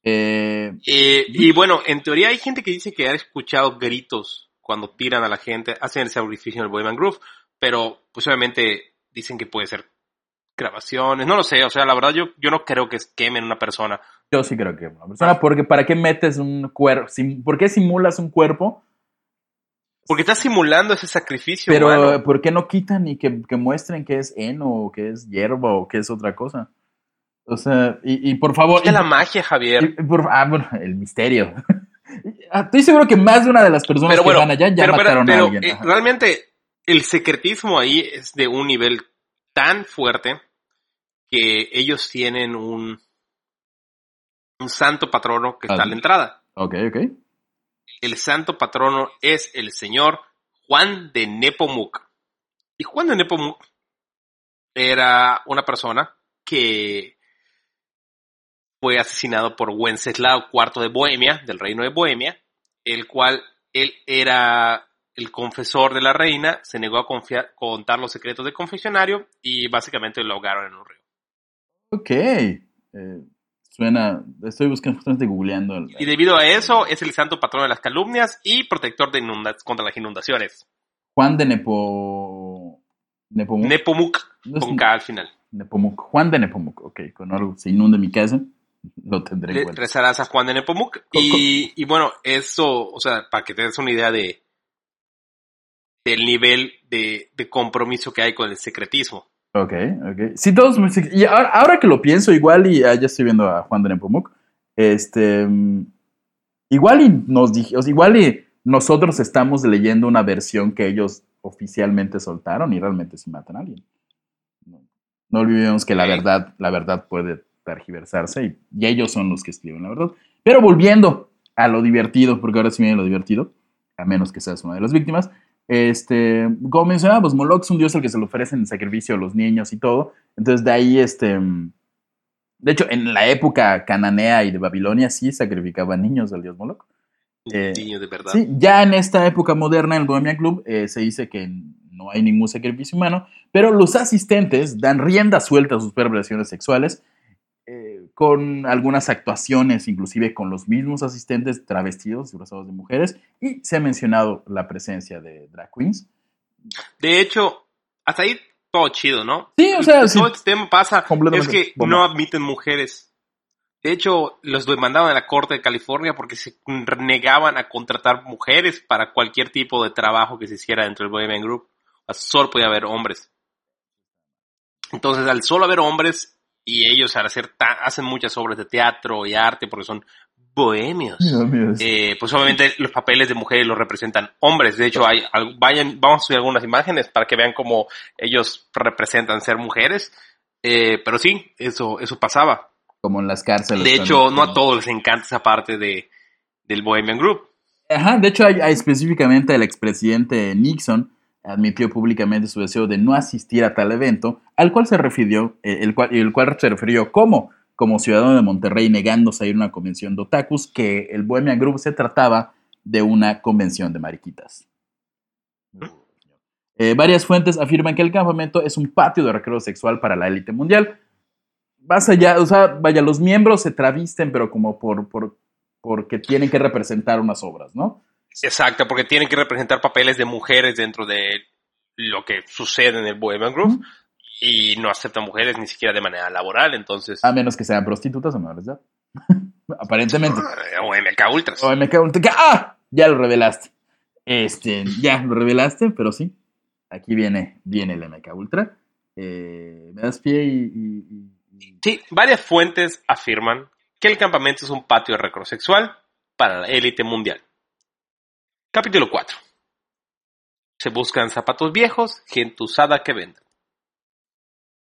Eh, eh, y bueno, en teoría hay gente que dice que ha escuchado gritos cuando tiran a la gente, hacen el sacrificio en el Bohemian Groove, pero pues obviamente dicen que puede ser grabaciones, no lo sé, o sea, la verdad yo, yo no creo que quemen una persona. Yo sí creo que una persona, porque ¿para qué metes un cuerpo? ¿Por qué simulas un cuerpo? Porque estás simulando ese sacrificio. Pero ¿por qué no quitan y que, muestren que es heno o que es hierba o que es otra cosa? O sea, y, por favor... Es la magia, Javier. ah, bueno, el misterio. Ah, estoy seguro que más de una de las personas que van allá ya mataron a alguien. Eh, realmente el secretismo ahí es de un nivel tan fuerte que ellos tienen un, un santo patrono que está a la entrada. Ok, ok. El santo patrono es el señor Juan de Nepomuc. Y Juan de Nepomuc era una persona que fue asesinado por Wenceslao IV de Bohemia, del reino de Bohemia, el cual él era el confesor de la reina se negó a contar los secretos del confesionario y básicamente lo ahogaron en un río. Ok. Eh, suena. Estoy buscando, justamente googleando. y debido a eso, es el santo patrón de las calumnias y protector de contra las inundaciones. Juan de Nepo. Nepomuc. Nepomuc, con K al final. Nepomuc. Juan de Nepomuc, ok. Con algo se inunda mi casa, lo tendré en Rezarás a Juan de Nepomuc. Y, y bueno, eso, o sea, para que te des una idea de del nivel de, compromiso que hay con el secretismo. Ok, ok. Sí, todos. Y ahora, que lo pienso, igual y ah, ya estoy viendo a Juan de Nepomuk, este. Igual y nos igual y nosotros estamos leyendo una versión que ellos oficialmente soltaron y realmente sí matan a alguien. No, olvidemos que la verdad, la verdad puede tergiversarse y, y, ellos son los que escriben la verdad. Pero volviendo a lo divertido, porque ahora sí viene lo divertido, a menos que seas una de las víctimas. Este, como mencionábamos, Moloch es un dios al que se le ofrecen en sacrificio a los niños y todo. Entonces, de ahí, este. De hecho, en la época cananea y de Babilonia sí sacrificaban niños al dios Moloch. Eh, niños de verdad. Sí, ya en esta época moderna, en el Bohemian Club, eh, se dice que no hay ningún sacrificio humano, pero los asistentes dan rienda suelta a sus perversiones sexuales con algunas actuaciones, inclusive con los mismos asistentes travestidos, disfrazados de mujeres, y se ha mencionado la presencia de drag queens. De hecho, hasta ahí todo chido, ¿no? Sí, o sea, todo este tema pasa es que no admiten mujeres. De hecho, los demandaban a la Corte de California porque se negaban a contratar mujeres para cualquier tipo de trabajo que se hiciera dentro del Bohemian Group. Solo podía haber hombres. Entonces, al solo haber hombres, y ellos al hacer hacen muchas obras de teatro y arte porque son bohemios. Bohemios. Eh, pues obviamente los papeles de mujeres los representan hombres. De hecho, hay, al- vayan, vamos a subir algunas imágenes para que vean cómo ellos representan ser mujeres. Eh, pero sí, eso, eso pasaba. Como en las cárceles. De hecho, no a todos les encanta esa parte de, del Bohemian Group. Ajá, de hecho, hay, hay específicamente el expresidente Nixon admitió públicamente su deseo de no asistir a tal evento, al cual se refirió, eh, el cual, el cual se refirió como, como ciudadano de Monterrey negándose a ir a una convención de otakus, que el Bohemian Group se trataba de una convención de mariquitas. Eh, varias fuentes afirman que el campamento es un patio de recreo sexual para la élite mundial. Más allá, o sea, vaya, los miembros se travisten, pero como por, por, porque tienen que representar unas obras, ¿no? Exacto, porque tienen que representar papeles de mujeres dentro de lo que sucede en el Bohemian Group. Ujú. Y no aceptan mujeres ni siquiera de manera laboral, entonces... A menos que sean prostitutas o menores de. Aparentemente. Ah, O MK Ultras. Me cago en- ¡Ah! Ya lo revelaste. Este, ya lo revelaste, pero sí. Aquí viene, viene el MK Ultra. Eh, me das pie y, y- y- y- Sí, varias fuentes afirman que el campamento es un patio de recreo sexual para la élite mundial. Capítulo 4. Se buscan zapatos viejos, gente usada que venda.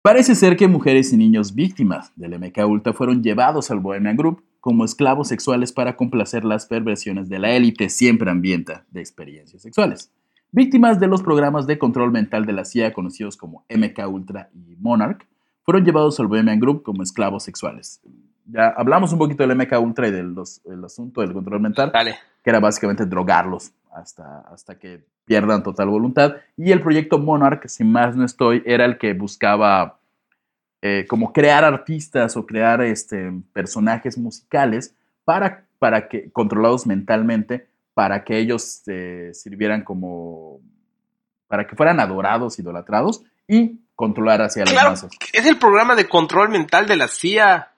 Parece ser que mujeres y niños víctimas del MK Ultra fueron llevados al Bohemian Group como esclavos sexuales para complacer las perversiones de la élite siempre hambrienta de experiencias sexuales. Víctimas de los programas de control mental de la CIA conocidos como MK Ultra y Monarch, fueron llevados al Bohemian Group como esclavos sexuales. Ya hablamos un poquito del MK Ultra y del los- el asunto del control mental Dale. que era básicamente drogarlos hasta, hasta que pierdan total voluntad. Y el proyecto Monarch, si más no estoy, era el que buscaba eh, como crear artistas o crear este, personajes musicales para, para que, controlados mentalmente, para que ellos eh, sirvieran como, para que fueran adorados, idolatrados y controlar hacia las Claro, masas. es el programa de control mental de la CIA.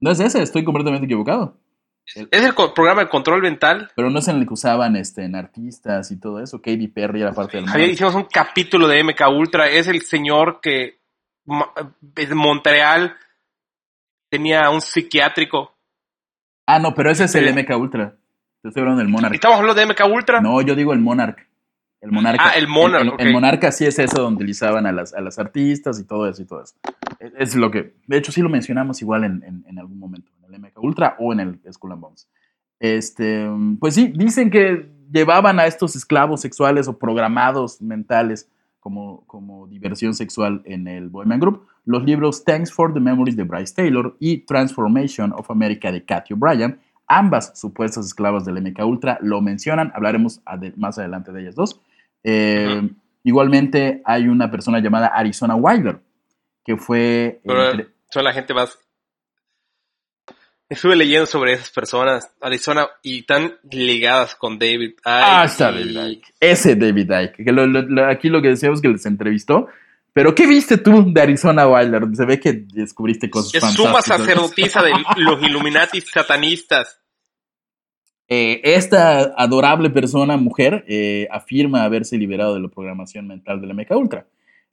No es ese, estoy completamente equivocado. Es el programa de control mental. Pero no es en el que usaban este, en artistas y todo eso. Katy Perry era parte del Javier, hicimos un capítulo de MK Ultra. Es el señor que de Montreal tenía un psiquiátrico. Ah, no, pero ese es el Sí. MK Ultra. Te estoy hablando del Monarch. ¿Estamos hablando de MK Ultra? No, yo digo el Monarch. El Monarca. Ah, el Monarch, El, el Monarca sí es eso donde utilizaban a las, a las artistas y todo eso y todo eso. Es, es lo que. De hecho, sí lo mencionamos igual en, en- en algún momento. El MK Ultra o en el Skull and Bones. Este, pues sí, dicen que llevaban a estos esclavos sexuales o programados mentales como, como diversión sexual en el Bohemian Group. Los libros Thanks for the Memories de Bryce Taylor y Transformation of America de Cathy O'Brien, ambas supuestas esclavas del MK Ultra, lo mencionan. Hablaremos más adelante de ellas dos. Eh. Igualmente hay una persona llamada Arizona Wilder, que fue... Pero entre- son la gente más. Estuve leyendo sobre esas personas, Arizona, y tan ligadas con David. Icke Ah, está David Icke. Ese David Icke. Que lo- lo- lo- aquí lo que decíamos que les entrevistó. Pero, ¿qué viste tú de Arizona Wilder? Se ve que descubriste cosas Es suma fantásticas. sacerdotisa de los Illuminati satanistas. Eh, esta adorable persona, mujer, eh, afirma haberse liberado de la programación mental de la Mecha Ultra.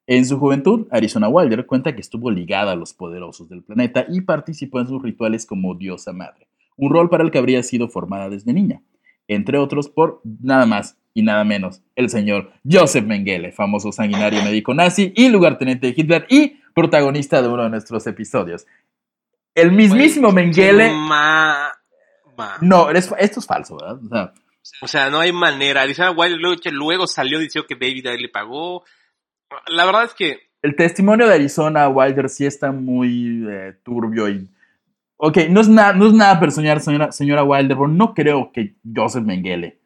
En su juventud, Arizona Wilder cuenta que estuvo ligada a los poderosos del planeta y participó en sus rituales como diosa madre, un rol para el que habría sido formada desde niña, entre otros por nada más y nada menos el señor Joseph Mengele, famoso sanguinario médico nazi y lugarteniente de Hitler y protagonista de uno de nuestros episodios. El mismísimo Mengele... Ma- ma- No, esto es falso, ¿verdad? O sea, O sea, no hay manera. Arizona Wilder luego, luego salió diciendo que David le pagó. La verdad es que el testimonio de Arizona Wilder sí está muy eh, turbio y... Ok, no es, nada, no es nada personal, señora, señora Wilder, pero no creo que Joseph Mengele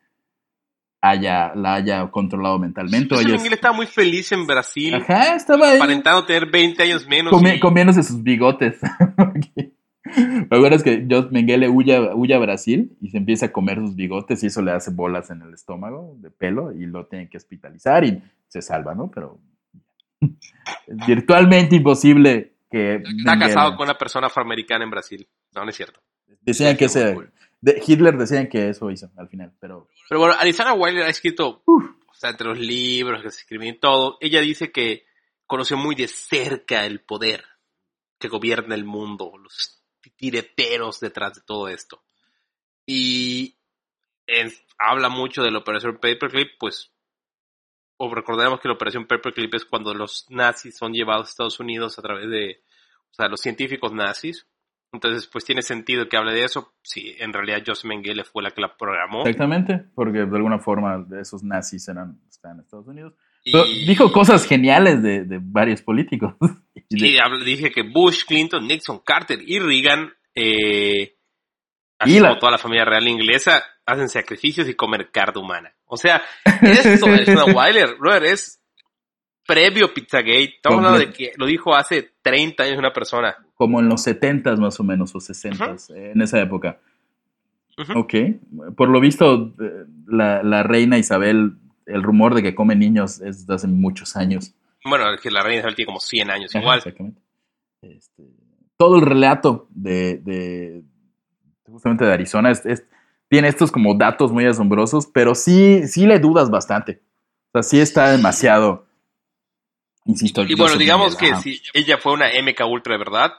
haya, la haya controlado mentalmente. José Ella es- estaba muy feliz en Brasil, Ajá, estaba ahí aparentando tener 20 años menos. comi- y- comiéndose sus bigotes. Ok. Me acuerdo es que Joseph Mengele huye, a- huye a Brasil y se empieza a comer sus bigotes y eso le hace bolas en el estómago de pelo y lo tienen que hospitalizar y se salva, ¿no? Pero virtualmente imposible que... Está casado con una persona afroamericana en Brasil. No, no es cierto. Decían que ese... de- Hitler decían que eso hizo al final, pero... Pero bueno, Arizona Wilder ha escrito, Uf. o sea, entre los libros que se y todo, ella dice que conoció muy de cerca el poder que gobierna el mundo, los tireteros detrás de todo esto. y habla mucho de la operación Paperclip, pues, o recordaremos que la operación Paperclip es cuando los nazis son llevados a Estados Unidos a través de, o sea, los científicos nazis. Entonces, pues tiene sentido que hable de eso. Sí, en realidad Joseph Mengele fue la que la programó. Exactamente, porque de alguna forma esos nazis eran, están en Estados Unidos. Y- Pero dijo cosas geniales de, de varios políticos. Y de- Sí, habla- dije que Bush, Clinton, Nixon, Carter y Reagan, eh, así Y la- como toda la familia real inglesa, hacen sacrificios y comer carne humana. O sea, esto es una Weiler, brother, es previo Pizzagate. Estamos hablando de que lo dijo hace 30 años una persona. como en los 70 más o menos, o 60 en esa época. Ujú. Ok. Por lo visto, eh, la, la reina Isabel, el rumor de que come niños es de hace muchos años. Bueno, es que la reina Isabel tiene como 100 años Ajá, igual. Exactamente. Este, todo el relato de, de- justamente de Arizona es- es- tiene estos como datos muy asombrosos, pero sí, sí le dudas bastante. O sea, sí está demasiado. Insisto. Y bueno, digamos que ajá. si ella fue una MK Ultra de verdad,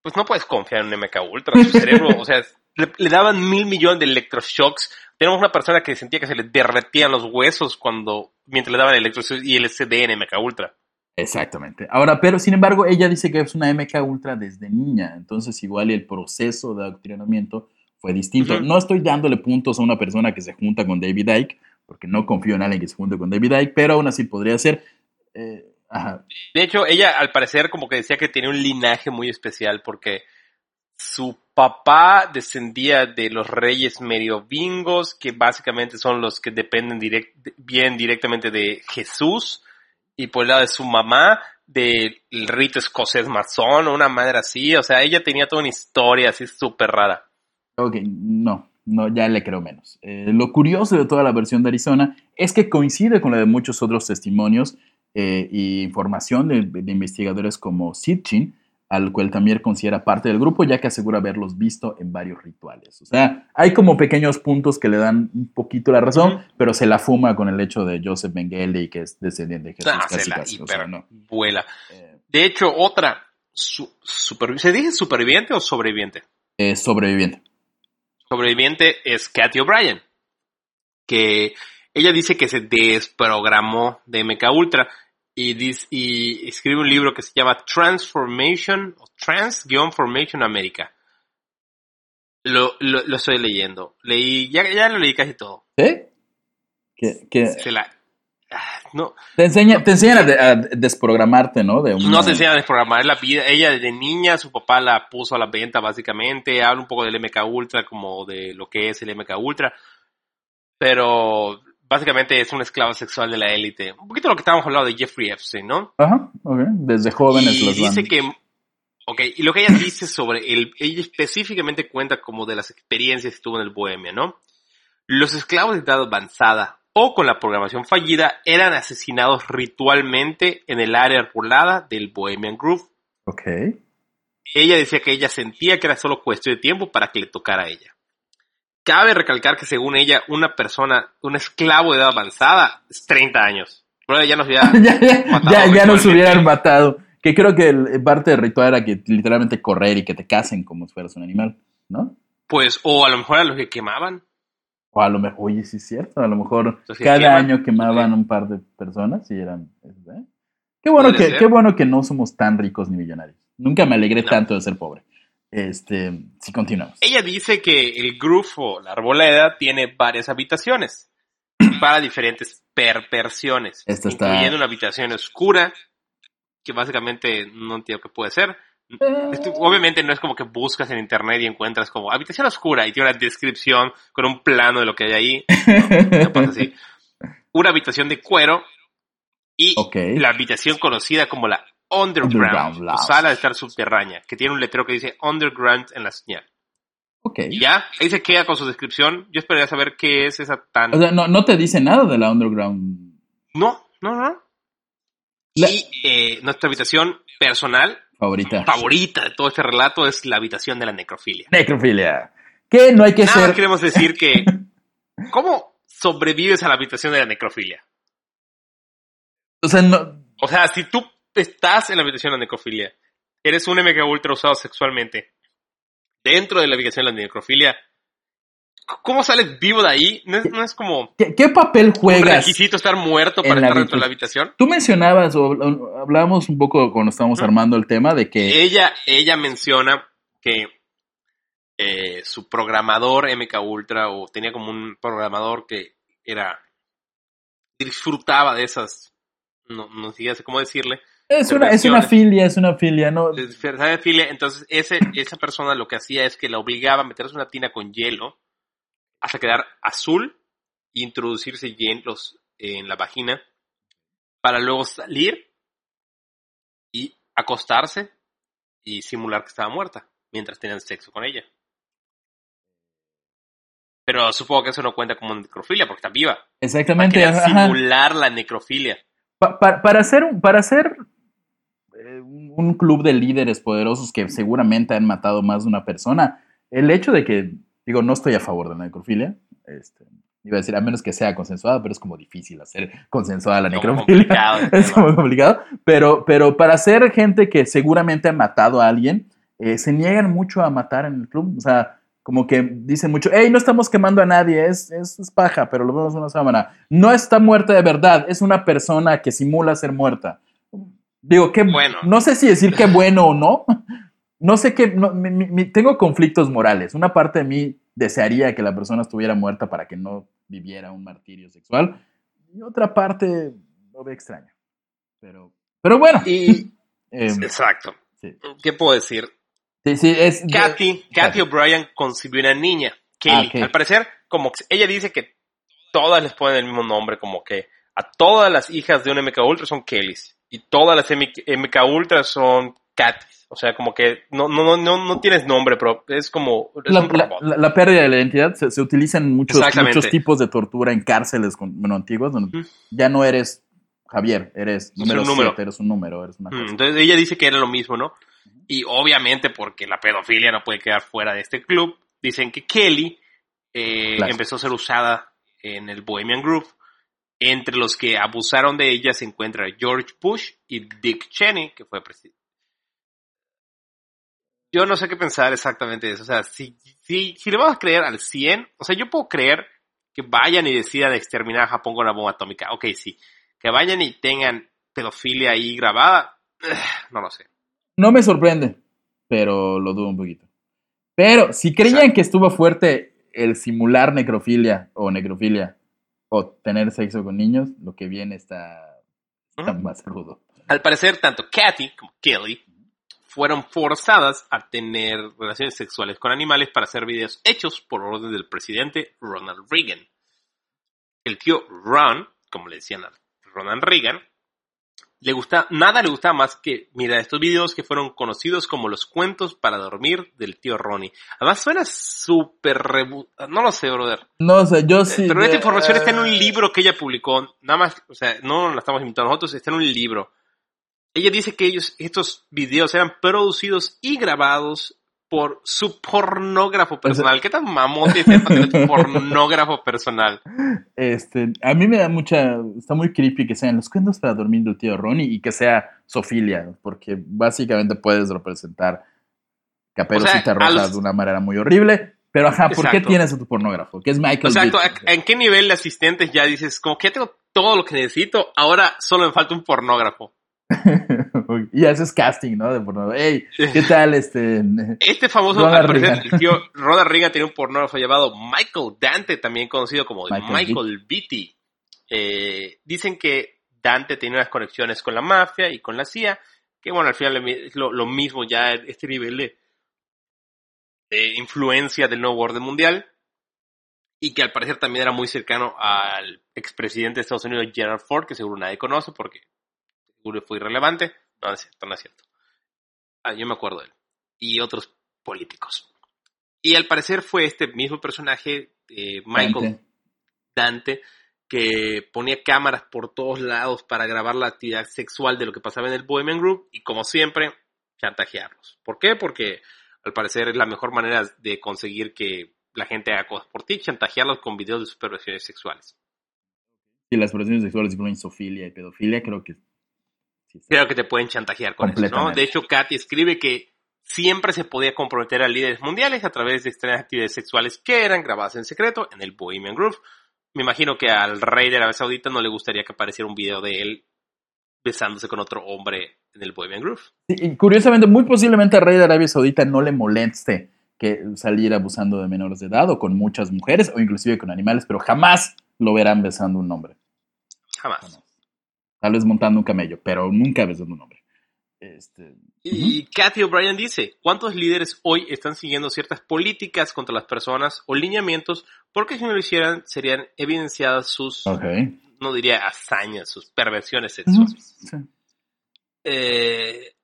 pues no puedes confiar en un MK Ultra. Su cerebro, o sea, le, le daban mil millones de electroshocks. Tenemos una persona que sentía que se le derretían los huesos cuando mientras le daban electroshocks y LSD en MK Ultra. Exactamente. Ahora, pero sin embargo, ella dice que es una MK Ultra desde niña, entonces igual el proceso de adoctrinamiento fue distinto. No estoy dándole puntos a una persona que se junta con David Icke, porque no confío en alguien que se junte con David Icke, pero aún así podría ser. eh, ajá. De hecho, ella al parecer como que decía que tenía un linaje muy especial porque su papá descendía de los reyes mediovingos, que básicamente son los que dependen direct, bien directamente de Jesús, y por el lado de su mamá, del rito escocés masón, o una madre así, o sea, ella tenía toda una historia así súper rara. Ok, no, no, ya le creo menos. Eh, lo curioso de toda la versión de Arizona es que coincide con la de muchos otros testimonios eh, y información de, de investigadores como Sitchin, al cual también considera parte del grupo, ya que asegura haberlos visto en varios rituales. O sea, hay como pequeños puntos que le dan un poquito la razón, pero se la fuma con el hecho de Joseph Mengele y que es descendiente de Jesús. Ah, se casi, la casi, o sea, no. vuela. Eh, De hecho, otra, su- ¿se dice superviviente o sobreviviente? eh, sobreviviente. Sobreviviente es Kathy O'Brien, que ella dice que se desprogramó de MK Ultra y, escribe un libro que se llama Transformation, o Trans-Formation America. Lo, lo, lo estoy leyendo. Leí, ya, ya lo leí casi todo. La, ah, no, te, enseña, te enseñan a, de- a desprogramarte, ¿no? De una- no te enseñan a desprogramar la vida. Ella desde niña, su papá la puso a la venta básicamente. Habla un poco del MK Ultra, como de lo que es el MK Ultra. Pero básicamente es un esclavo sexual de la élite. Un poquito lo que estábamos hablando de Jeffrey Epstein, ¿no? Ajá, ok. Desde jóvenes y los dice van. que... Ok, y lo que ella dice sobre el... Ella específicamente cuenta como de las experiencias que tuvo en el Bohemia, ¿no? Los esclavos de edad avanzada o con la programación fallida eran asesinados ritualmente en el área arbolada del Bohemian Groove. Ok. Ella decía que ella sentía que era solo cuestión de tiempo para que le tocara a ella. Cabe recalcar que según ella, una persona, un esclavo de edad avanzada, es 30 años. Pero ya nos había... ya, ya, matado ya, ya nos ritualmente. hubieran matado. Que creo que el- parte del ritual era que literalmente correr y que te casen como si fueras un animal, ¿no? Pues, o a lo mejor a los que quemaban. O a lo mejor, oye, sí es cierto, a lo mejor que cada queman, año quemaban un par de personas y eran... ¿eh? Qué bueno, que, ser. qué bueno que no somos tan ricos ni millonarios. Nunca me alegré No. tanto de ser pobre. Este, si continuamos. Ella dice que el groove o la arboleda tiene varias habitaciones para diferentes perversiones, Esta está- incluyendo una habitación oscura, que básicamente no entiendo qué puede ser. Obviamente no es como que buscas en internet y encuentras como habitación oscura y tiene una descripción con un plano de lo que hay ahí. No pasa así. Una habitación de cuero y Ok. la habitación conocida como la Underground, Underground o sala de estar subterránea, que tiene un letrero que dice Underground en la señal. Ok. Y ya, ahí se queda con su descripción. Yo esperaría saber qué es esa tan... O sea, no, no te dice nada de la underground No, no, no. La- Y eh, nuestra habitación personal favorita. favorita de todo este relato es la habitación de la necrofilia. Necrofilia. Que no hay que Nada ser... queremos decir que... ¿Cómo sobrevives a la habitación de la necrofilia? O sea, no, O sea, si tú estás en la habitación de la necrofilia, eres un MK Ultra usado sexualmente, dentro de la habitación de la necrofilia, ¿Cómo sales vivo de ahí? No es, no es como ¿Qué, qué papel un juegas? requisito estar muerto para estar dentro de la habitación. Tú mencionabas, o hablábamos un poco cuando estábamos armando el tema de que Ella, ella menciona que eh, su programador MK Ultra, o tenía como un programador que era disfrutaba de esas, no, no sé cómo decirle, es una, es una filia, es una filia, ¿no? de filia. Entonces, ese, esa persona lo que hacía es que la obligaba a meterse una tina con hielo hasta quedar azul e introducirse hielos en la vagina para luego salir y acostarse y simular que estaba muerta mientras tenían sexo con ella. Pero supongo que eso no cuenta como necrofilia porque está viva. Exactamente. simular la necrofilia. Pa- pa- para hacer, para hacer eh, un club de líderes poderosos que seguramente han matado más de una persona, el hecho de que, digo, no estoy a favor de la necrofilia, este, iba a decir, a menos que sea consensuada, pero es como difícil hacer consensuada la necrofilia. es como complicado, pero, pero para ser gente que seguramente ha matado a alguien, eh, se niegan mucho a matar en el club, o sea, como que dicen mucho, hey, no estamos quemando a nadie, es, es, es paja, pero lo vemos en una sábana. No está muerta de verdad, es una persona que simula ser muerta. Digo, qué Bueno. no sé si decir qué bueno o no. No sé qué, no, mi- mi- mi- tengo conflictos morales. Una parte de mí desearía que la persona estuviera muerta para que no viviera un martirio sexual. Y otra parte lo ve extraño. Pero, pero bueno. Y, eh, exacto. sí. ¿Qué puedo decir? Sí, sí, es, Kathy, O'Brien concibió una niña, Kelly. Ah. Al parecer, como ella dice que todas les ponen el mismo nombre, como que a todas las hijas de un MK Ultra son Kellys y todas las MK Ultra son Kathy. O sea, como que no, no, no, no, no tienes nombre, pero es como es la, pérdida de la identidad se, se utiliza en muchos, muchos tipos de tortura en cárceles con, bueno, antiguas, donde ya no eres Javier, eres Es número un número. 7, eres un número, eres una Mm. Entonces ella dice que era lo mismo, ¿no? Y obviamente porque la pedofilia no puede quedar fuera de este club, dicen que Kelly eh, Claro. empezó a ser usada en el Bohemian Group. Entre los que abusaron de ella se encuentra George Bush y Dick Cheney, que fue presidente. Yo no sé qué pensar exactamente de eso. O sea, si, si, si le vamos a creer al 100, o sea, yo puedo creer que vayan y decidan exterminar a Japón con la bomba atómica. Ok, sí. Que vayan y tengan pedofilia ahí grabada, no lo sé. No me sorprende, pero lo dudo un poquito. Pero si creían Exacto. que estuvo fuerte el simular necrofilia o necrofilia o tener sexo con niños, lo que viene está, está más rudo. Al parecer, tanto Kathy como Kelly fueron forzadas a tener relaciones sexuales con animales para hacer videos hechos por orden del presidente Ronald Reagan. El tío Ron, como le decían a Ronald Reagan, le gusta, nada le gustaba más que mirar estos videos que fueron conocidos como los cuentos para dormir del tío Ronnie. Además suena súper rebu... No lo sé, brother. No, o sea, yo sí. Pero esta de- información está en un eh, libro que ella publicó. Nada más, o sea, no la estamos inventando nosotros, está en un libro. Ella dice que ellos, estos videos eran producidos y grabados por su pornógrafo personal. ¿Qué tan mamón para tener tu pornógrafo personal? Este, a mí me da mucha. Está muy creepy que sean los cuentos para dormir del tío Ronnie y que sea Sofilia, porque básicamente puedes representar Caperucita O sea, Roja al- de una manera muy horrible. Pero ajá, ¿por qué tienes a tu pornógrafo? Que es Michael Exacto, Dixon. ¿a- ¿en qué nivel de asistentes ya dices, como que ya tengo todo lo que necesito, ahora solo me falta un pornógrafo? y haces casting, ¿no? De porno. Hey, ¿qué tal este? Este famoso, Ronald Reagan. el tío Ronald Reagan tenía un pornógrafo llamado Michael Dante, también conocido como Michael Michael, Beatty. Eh, dicen que Dante tenía unas conexiones con la mafia y con la CIA, que bueno, al final es lo, lo mismo ya este nivel de, de influencia del nuevo orden mundial, y que al parecer también era muy cercano al expresidente de Estados Unidos, Gerald Ford, que seguro nadie conoce porque fue irrelevante. No, no es cierto, no es cierto. Ah, yo me acuerdo de él. Y otros políticos. Y al parecer fue este mismo personaje, eh, Michael Dante. Dante, que ponía cámaras por todos lados para grabar la actividad sexual de lo que pasaba en el Bohemian Group y como siempre, chantajearlos. ¿Por qué? Porque al parecer es la mejor manera de conseguir que la gente haga cosas por ti, chantajearlos con videos de supervisiones sexuales. Y las relaciones sexuales incluyen sofilia y pedofilia, creo que. Sí. Creo que te pueden chantajear con eso, ¿no? De hecho, Katy escribe que siempre se podía comprometer a líderes mundiales a través de extrañas actividades sexuales que eran grabadas en secreto en el Bohemian Groove. Me imagino que al rey de Arabia Saudita no le gustaría que apareciera un video de él besándose con otro hombre en el Bohemian Groove. y curiosamente, muy posiblemente al rey de Arabia Saudita no le moleste que saliera abusando de menores de edad o con muchas mujeres o inclusive con animales, pero jamás lo verán besando un hombre. Jamás. Tal vez montando un camello, pero nunca besando un hombre. Este, y Kathy O'Brien dice, ¿cuántos líderes hoy están siguiendo ciertas políticas contra las personas o lineamientos porque si no lo hicieran serían evidenciadas sus, no diría hazañas, sus perversiones sexuales? Eh,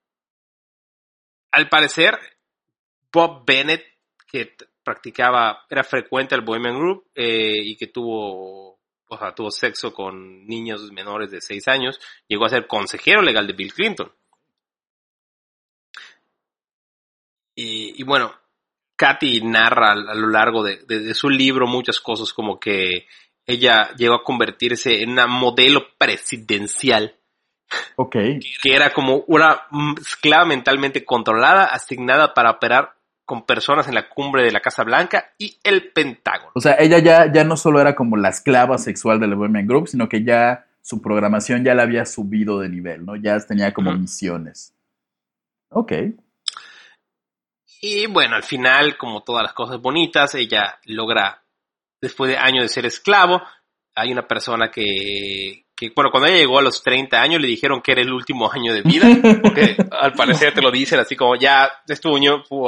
al parecer, Bob Bennett, que practicaba, era frecuente al Bohemian Group eh, y que tuvo, o sea, tuvo sexo con niños menores de 6 años, llegó a ser consejero legal de Bill Clinton. Y, bueno, Katy narra a, lo largo de, su libro muchas cosas como que ella llegó a convertirse en una modelo presidencial. Ok. Que era como una esclava mentalmente controlada, asignada para operar con personas en la cumbre de la Casa Blanca y el Pentágono. O sea, ella ya, ya no solo era como la esclava sexual del Women Group, sino que ya su programación ya la había subido de nivel, ¿no? Ya tenía como misiones. Ok. Y bueno, al final, como todas las cosas bonitas, ella logra, después de años de ser esclavo, hay una persona que, que, bueno, cuando ella llegó a los 30 años le dijeron que era el último año de vida, porque al parecer te lo dicen así como ya es tu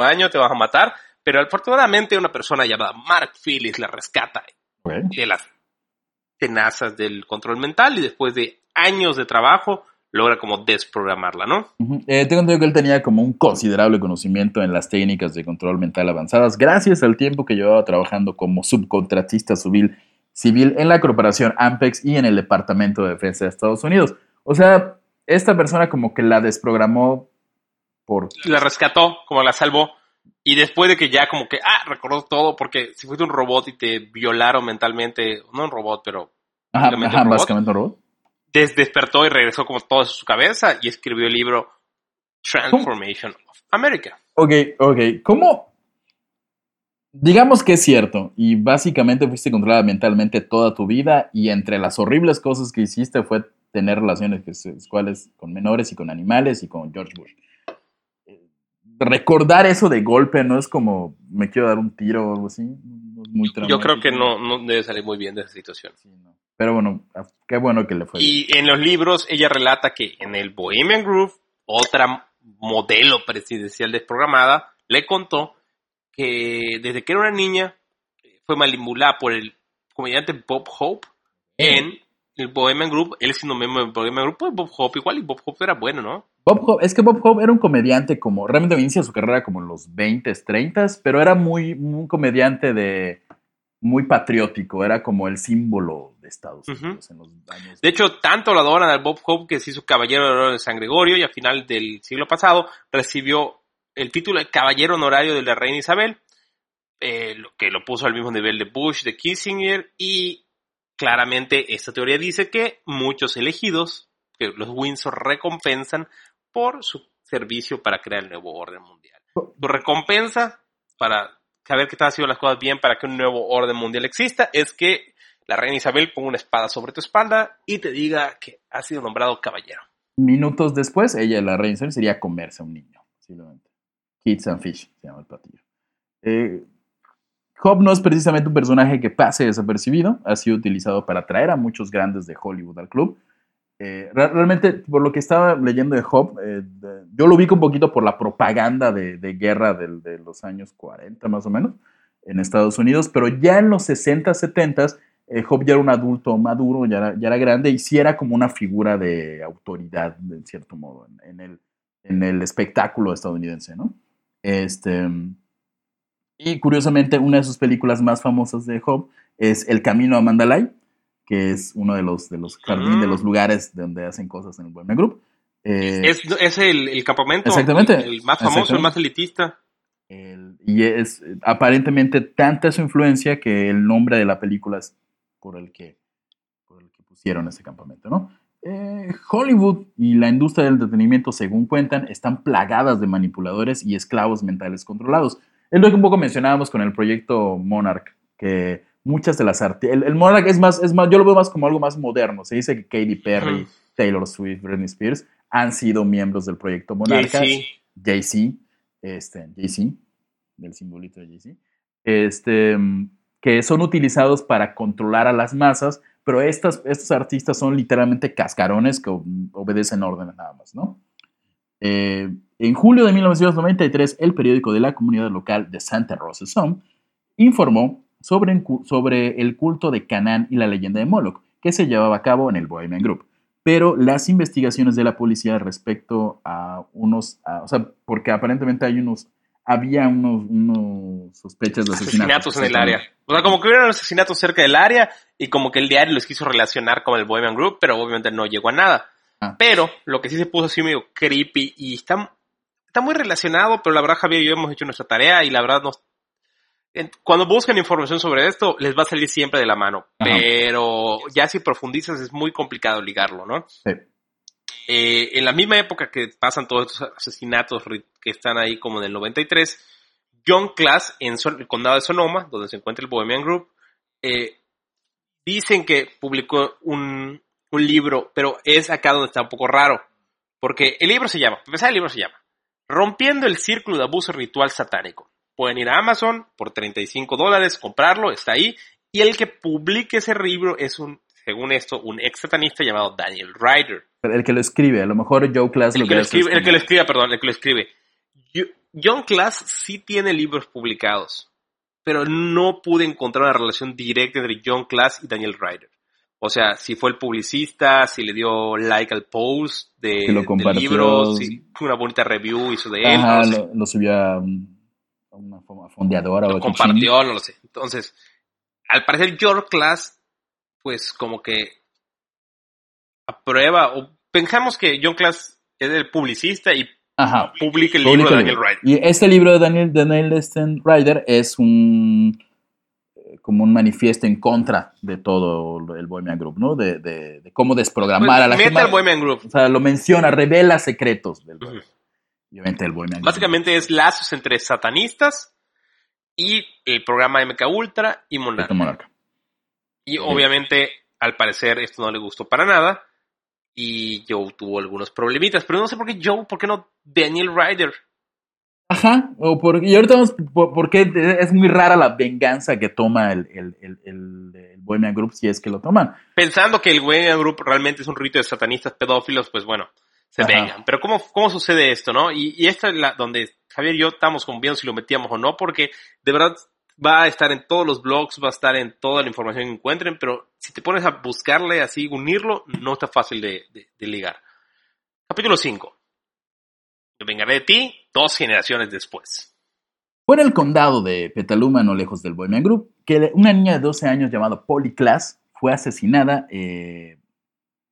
año, te vas a matar, pero afortunadamente una persona llamada Mark Phillips la rescata de las tenazas del control mental y después de años de trabajo logra como desprogramarla, ¿no? Eh, tengo entendido que él tenía como un considerable conocimiento en las técnicas de control mental avanzadas, gracias al tiempo que llevaba trabajando como subcontratista civil, civil en la corporación Ampex y en el Departamento de Defensa de Estados Unidos. O sea, esta persona como que la desprogramó por... La rescató, como la salvó. Y después de que ya como que, ah, recordó todo, porque si fuiste un robot y te violaron mentalmente, no un robot, pero... Ajá, básicamente un robot despertó y regresó como todo a su cabeza y escribió el libro Transformation of America. Ok, ok. ¿Cómo? Digamos que es cierto y básicamente fuiste controlada mentalmente toda tu vida y entre las horribles cosas que hiciste fue tener relaciones sexuales con menores y con animales y con George Bush. Recordar eso de golpe no es como me quiero dar un tiro o algo así. muy Yo creo que no, no debe salir muy bien de esa situación. Sí, no. Pero bueno, qué bueno que le fue. Y en los libros ella relata que en el Bohemian Groove, otra modelo presidencial desprogramada, le contó que desde que era una niña fue manipulada por el comediante Bob Hope en el Bohemian Group, él siendo miembro del Bohemian Group, pues Bob Hope igual, y Bob Hope era bueno, ¿no? Bob Hope, es que Bob Hope era un comediante como, realmente inicia su carrera como en los 20, 30, pero era muy, un comediante de, muy patriótico, era como el símbolo de Estados Unidos en los años. De hecho, tanto lo adoran al Bob Hope que se hizo caballero de San Gregorio y a final del siglo pasado recibió el título de caballero honorario de la reina Isabel, eh, que lo puso al mismo nivel de Bush, de Kissinger y claramente esta teoría dice que muchos elegidos, que los Windsor recompensan por su servicio para crear el nuevo orden mundial. Su recompensa para saber que están haciendo las cosas bien para que un nuevo orden mundial exista, es que la reina Isabel ponga una espada sobre tu espalda y te diga que has sido nombrado caballero. Minutos después, ella, la reina Isabel, sería comerse a un niño, simplemente. Kids and Fish se llama el platillo. Eh, no es precisamente un personaje que pase desapercibido, ha sido utilizado para atraer a muchos grandes de Hollywood al club, eh, realmente, por lo que estaba leyendo de Job, eh, yo lo ubico un poquito por la propaganda de, guerra de, los años 40 más o menos en Estados Unidos, pero ya en los 60, 70, eh, Job ya era un adulto maduro, ya era, ya era, grande y sí era como una figura de autoridad, en cierto modo, en, el, en el espectáculo estadounidense, ¿no? Este, y curiosamente, una de sus películas más famosas de Job es El Camino a Mandalay, que es uno de los, de los jardines, de los mm. lugares donde hacen cosas en el Bohemian Group. Eh, es, el, campamento. Exactamente. El, más famoso, el más elitista. y es aparentemente tanta su influencia que el nombre de la película es por el que, por el que pusieron ese campamento, ¿no? Eh, Hollywood y la industria del entretenimiento, según cuentan, están plagadas de manipuladores y esclavos mentales controlados. Es lo que un poco mencionábamos con el proyecto Monarch, que muchas de las artistas... El, el, Monarch es más, es más, yo lo veo más como algo más moderno. Se dice que Katy Perry, uh -huh. Taylor Swift, Britney Spears han sido miembros del proyecto Monarch. Jay-Z, este, Jay-Z, del simbolito de Jay-Z, este, que son utilizados para controlar a las masas pero estas, estos artistas son literalmente cascarones que obedecen órdenes nada más, ¿no? Eh, en julio de 1993, el periódico de la comunidad local de Santa Rosa Sun informó sobre, sobre el culto de Canaán y la leyenda de Moloch, que se llevaba a cabo en el Bohemian Group. Pero las investigaciones de la policía respecto a unos, a, o sea, porque aparentemente hay unos había unos, unos sospechas de asesinatos. asesinatos en el área. O sea, como que hubiera asesinatos cerca del área y como que el diario los quiso relacionar con el Bohemian Group, pero obviamente no llegó a nada. Ah. Pero lo que sí se puso así medio creepy y está, está muy relacionado, pero la verdad Javier y yo hemos hecho nuestra tarea y la verdad nos... Cuando buscan información sobre esto, les va a salir siempre de la mano. Ajá. Pero ya si profundizas es muy complicado ligarlo, ¿no? Sí. Eh, en la misma época que pasan todos estos asesinatos que están ahí como en el 93, John Class, en el condado de Sonoma, donde se encuentra el Bohemian Group, eh, dicen que publicó un, un, libro, pero es acá donde está un poco raro, porque el libro se llama, empezar el libro se llama, Rompiendo el Círculo de Abuso Ritual Satánico. Pueden ir a Amazon por 35 dólares, comprarlo, está ahí, y el que publique ese libro es un, según esto, un ex satanista llamado Daniel Ryder. El que lo escribe, a lo mejor Joe Class el lo que, lo escribe, El que lo escribe, perdón, el que lo escribe. John Class sí tiene libros publicados, pero no pude encontrar una relación directa entre John Class y Daniel Ryder. O sea, si fue el publicista, si le dio like al post de, lo del libro, si una bonita review hizo de él. Ajá, no sé. lo, lo, subió a, una fondeadora lo o compartió, no lo sé. Entonces, al parecer John Class, pues como que aprueba, o pensamos que John Class es el publicista y Ajá. publica el libro de Daniel Ryder. Y este libro de Daniel, Daniel Ryder es un como un manifiesto en contra de todo el Bohemian Group, ¿no? De, de, de cómo desprogramar pues, a la gente. al Bohemian Group. O sea, lo menciona, revela secretos del uh -huh. Obviamente el Bohemian Básicamente Group. es lazos entre satanistas y el programa MK Ultra y Monarca. Monarca. Y obviamente, al parecer, esto no le gustó para nada. Y Joe tuvo algunos problemitas. Pero no sé por qué Joe, por qué no Daniel Ryder. Ajá, o por, y ahorita vamos por, porque es muy rara la venganza que toma el, el, el, el, Bohemian Group si es que lo toman. Pensando que el Bohemian Group realmente es un rito de satanistas pedófilos, pues bueno, se Ajá. vengan. Pero ¿cómo, ¿cómo sucede esto, no? Y, y esta es la donde Javier y yo estamos como viendo si lo metíamos o no, porque de verdad va a estar en todos los blogs, va a estar en toda la información que encuentren, pero si te pones a buscarle así, unirlo, no está fácil de, ligar. Capítulo 5. Yo vengaré de ti dos generaciones después. Fue en el condado de Petaluma, no lejos del Bohemian Group, que una niña de 12 años llamada Polly Class fue asesinada eh,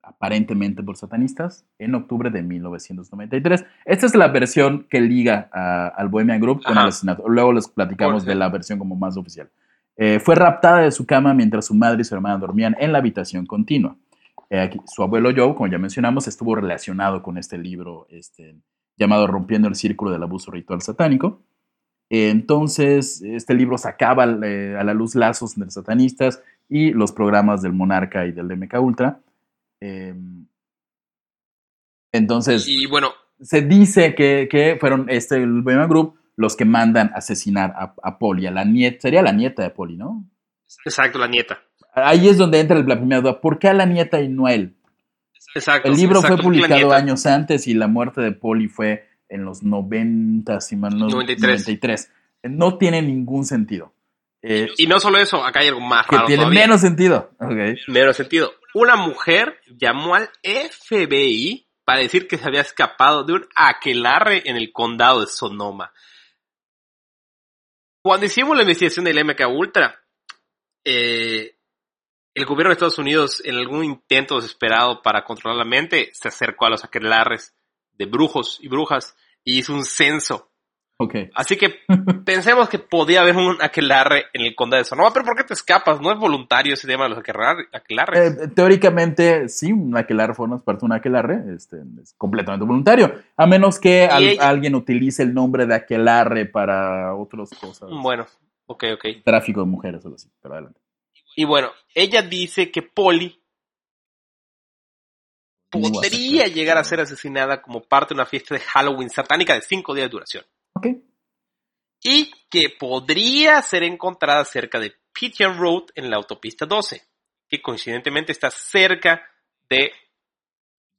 aparentemente por satanistas en octubre de 1993. Esta es la versión que liga a, al Bohemian Group con Ajá. el asesinato. Luego les platicamos de la versión como más oficial. Eh, fue raptada de su cama mientras su madre y su hermana dormían en la habitación continua. Eh, aquí, su abuelo Joe, como ya mencionamos, estuvo relacionado con este libro este, llamado Rompiendo el Círculo del Abuso Ritual Satánico. Eh, entonces, este libro sacaba eh, a la luz lazos entre satanistas y los programas del Monarca y del MK Ultra. Eh, entonces, y bueno, se dice que, que fueron este, el Bohemian Group los que mandan asesinar a, a Polly, a la nieta, sería la nieta de Polly, ¿no? Exacto, la nieta. Ahí es donde entra la primera duda, ¿por qué a la nieta y no a él? Exacto. El libro exacto, fue publicado años antes y la muerte de Polly fue en los 90, si mal no, 93. 93. No tiene ningún sentido. Eh, y no solo eso, acá hay algo más que raro tiene todavía. menos sentido. Okay. Menos sentido. Una mujer llamó al FBI para decir que se había escapado de un aquelarre en el condado de Sonoma. Cuando hicimos la investigación del MK Ultra, eh, el gobierno de Estados Unidos, en algún intento desesperado para controlar la mente, se acercó a los aquelarres de brujos y brujas y hizo un censo Ok. Así que pensemos que podía haber un aquelarre en el condado de Sonoma, pero ¿por qué te escapas? No es voluntario ese tema de los aquelarre- aquelarres. Eh, teóricamente, sí, un aquelarre formas parte de un aquelarre, este, es completamente voluntario, a menos que al- ella- alguien utilice el nombre de aquelarre para otras cosas, bueno, ok, ok. tráfico de mujeres o algo así, pero adelante. Y bueno, ella dice que Polly podría llegar a ser asesinada como parte de una fiesta de Halloween satánica de cinco días de duración. Y que podría ser encontrada cerca de Pigeon Road en la autopista 12, que coincidentemente está cerca de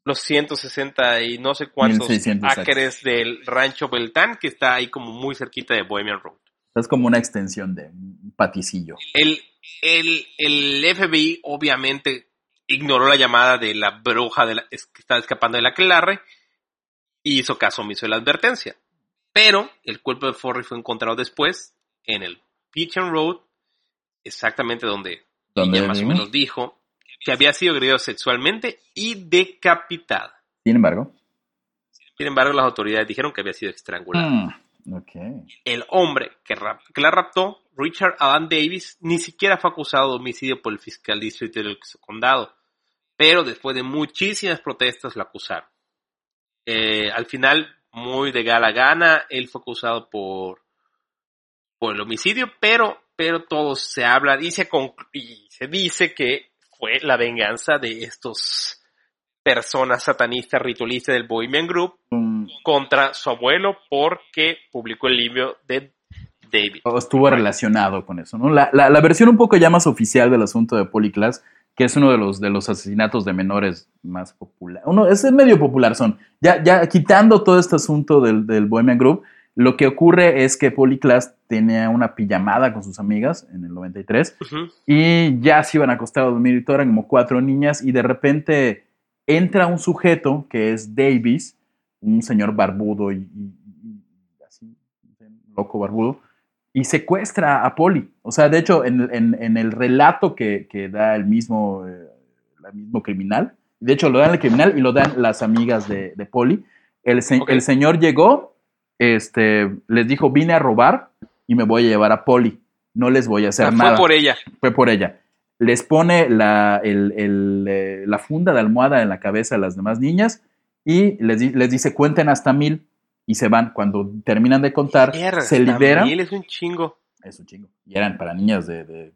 los 160 y no sé cuántos 1600 acres del rancho Beltán, que está ahí como muy cerquita de Bohemian Road. Es como una extensión de un paticillo. El, el, el FBI obviamente ignoró la llamada de la bruja de la- es- que estaba escapando de la aquelarre y hizo caso omiso de la advertencia. Pero el cuerpo de Forry fue encontrado después en el Pigeon Road, exactamente donde ella más o menos dijo que había sido agredido sexualmente y decapitada. Sin embargo. Sin embargo, las autoridades dijeron que había sido estrangulada. mm, ok. El hombre que, la raptó, Richard Alan Davis, ni siquiera fue acusado de homicidio por el fiscal distrito del condado, pero después de muchísimas protestas lo acusaron. Eh, al final, muy de gala gana, él fue acusado por, por el homicidio, pero, pero todos se hablan y se, y se dice que fue la venganza de estos personas satanistas ritualistas del Bohemian Group Mm, contra su abuelo porque publicó el libro de David. o estuvo relacionado con eso, ¿no? La, la- la versión un poco ya más oficial del asunto de Polyclass, que es uno de los, de los asesinatos de menores más popular. Uno, es medio popular, son. Ya, ya quitando todo este asunto del, del Bohemian Group, lo que ocurre es que Polyclass tenía una pijamada con sus amigas en el 93 Ujú. y ya se iban a acostar a dormir y todo, eran como cuatro niñas y de repente entra un sujeto que es Davis, un señor barbudo y, y- y así, un loco barbudo, y secuestra a Polly. O sea, de hecho, en, en- en el relato que, que da el mismo, eh, el mismo criminal, de hecho lo dan el criminal y lo dan las amigas de, de Polly, el, se- Ok. el señor llegó, este, les dijo, vine a robar y me voy a llevar a Polly. No les voy a hacer Ah, fue nada por ella. fue por ella. Les pone la, el- el, eh, la funda de almohada en la cabeza a las demás niñas y les, les dice cuenten hasta mil y se van. Cuando terminan de contar, Mierda, se liberan. Es un chingo. Es un chingo. Y eran para niñas de, de-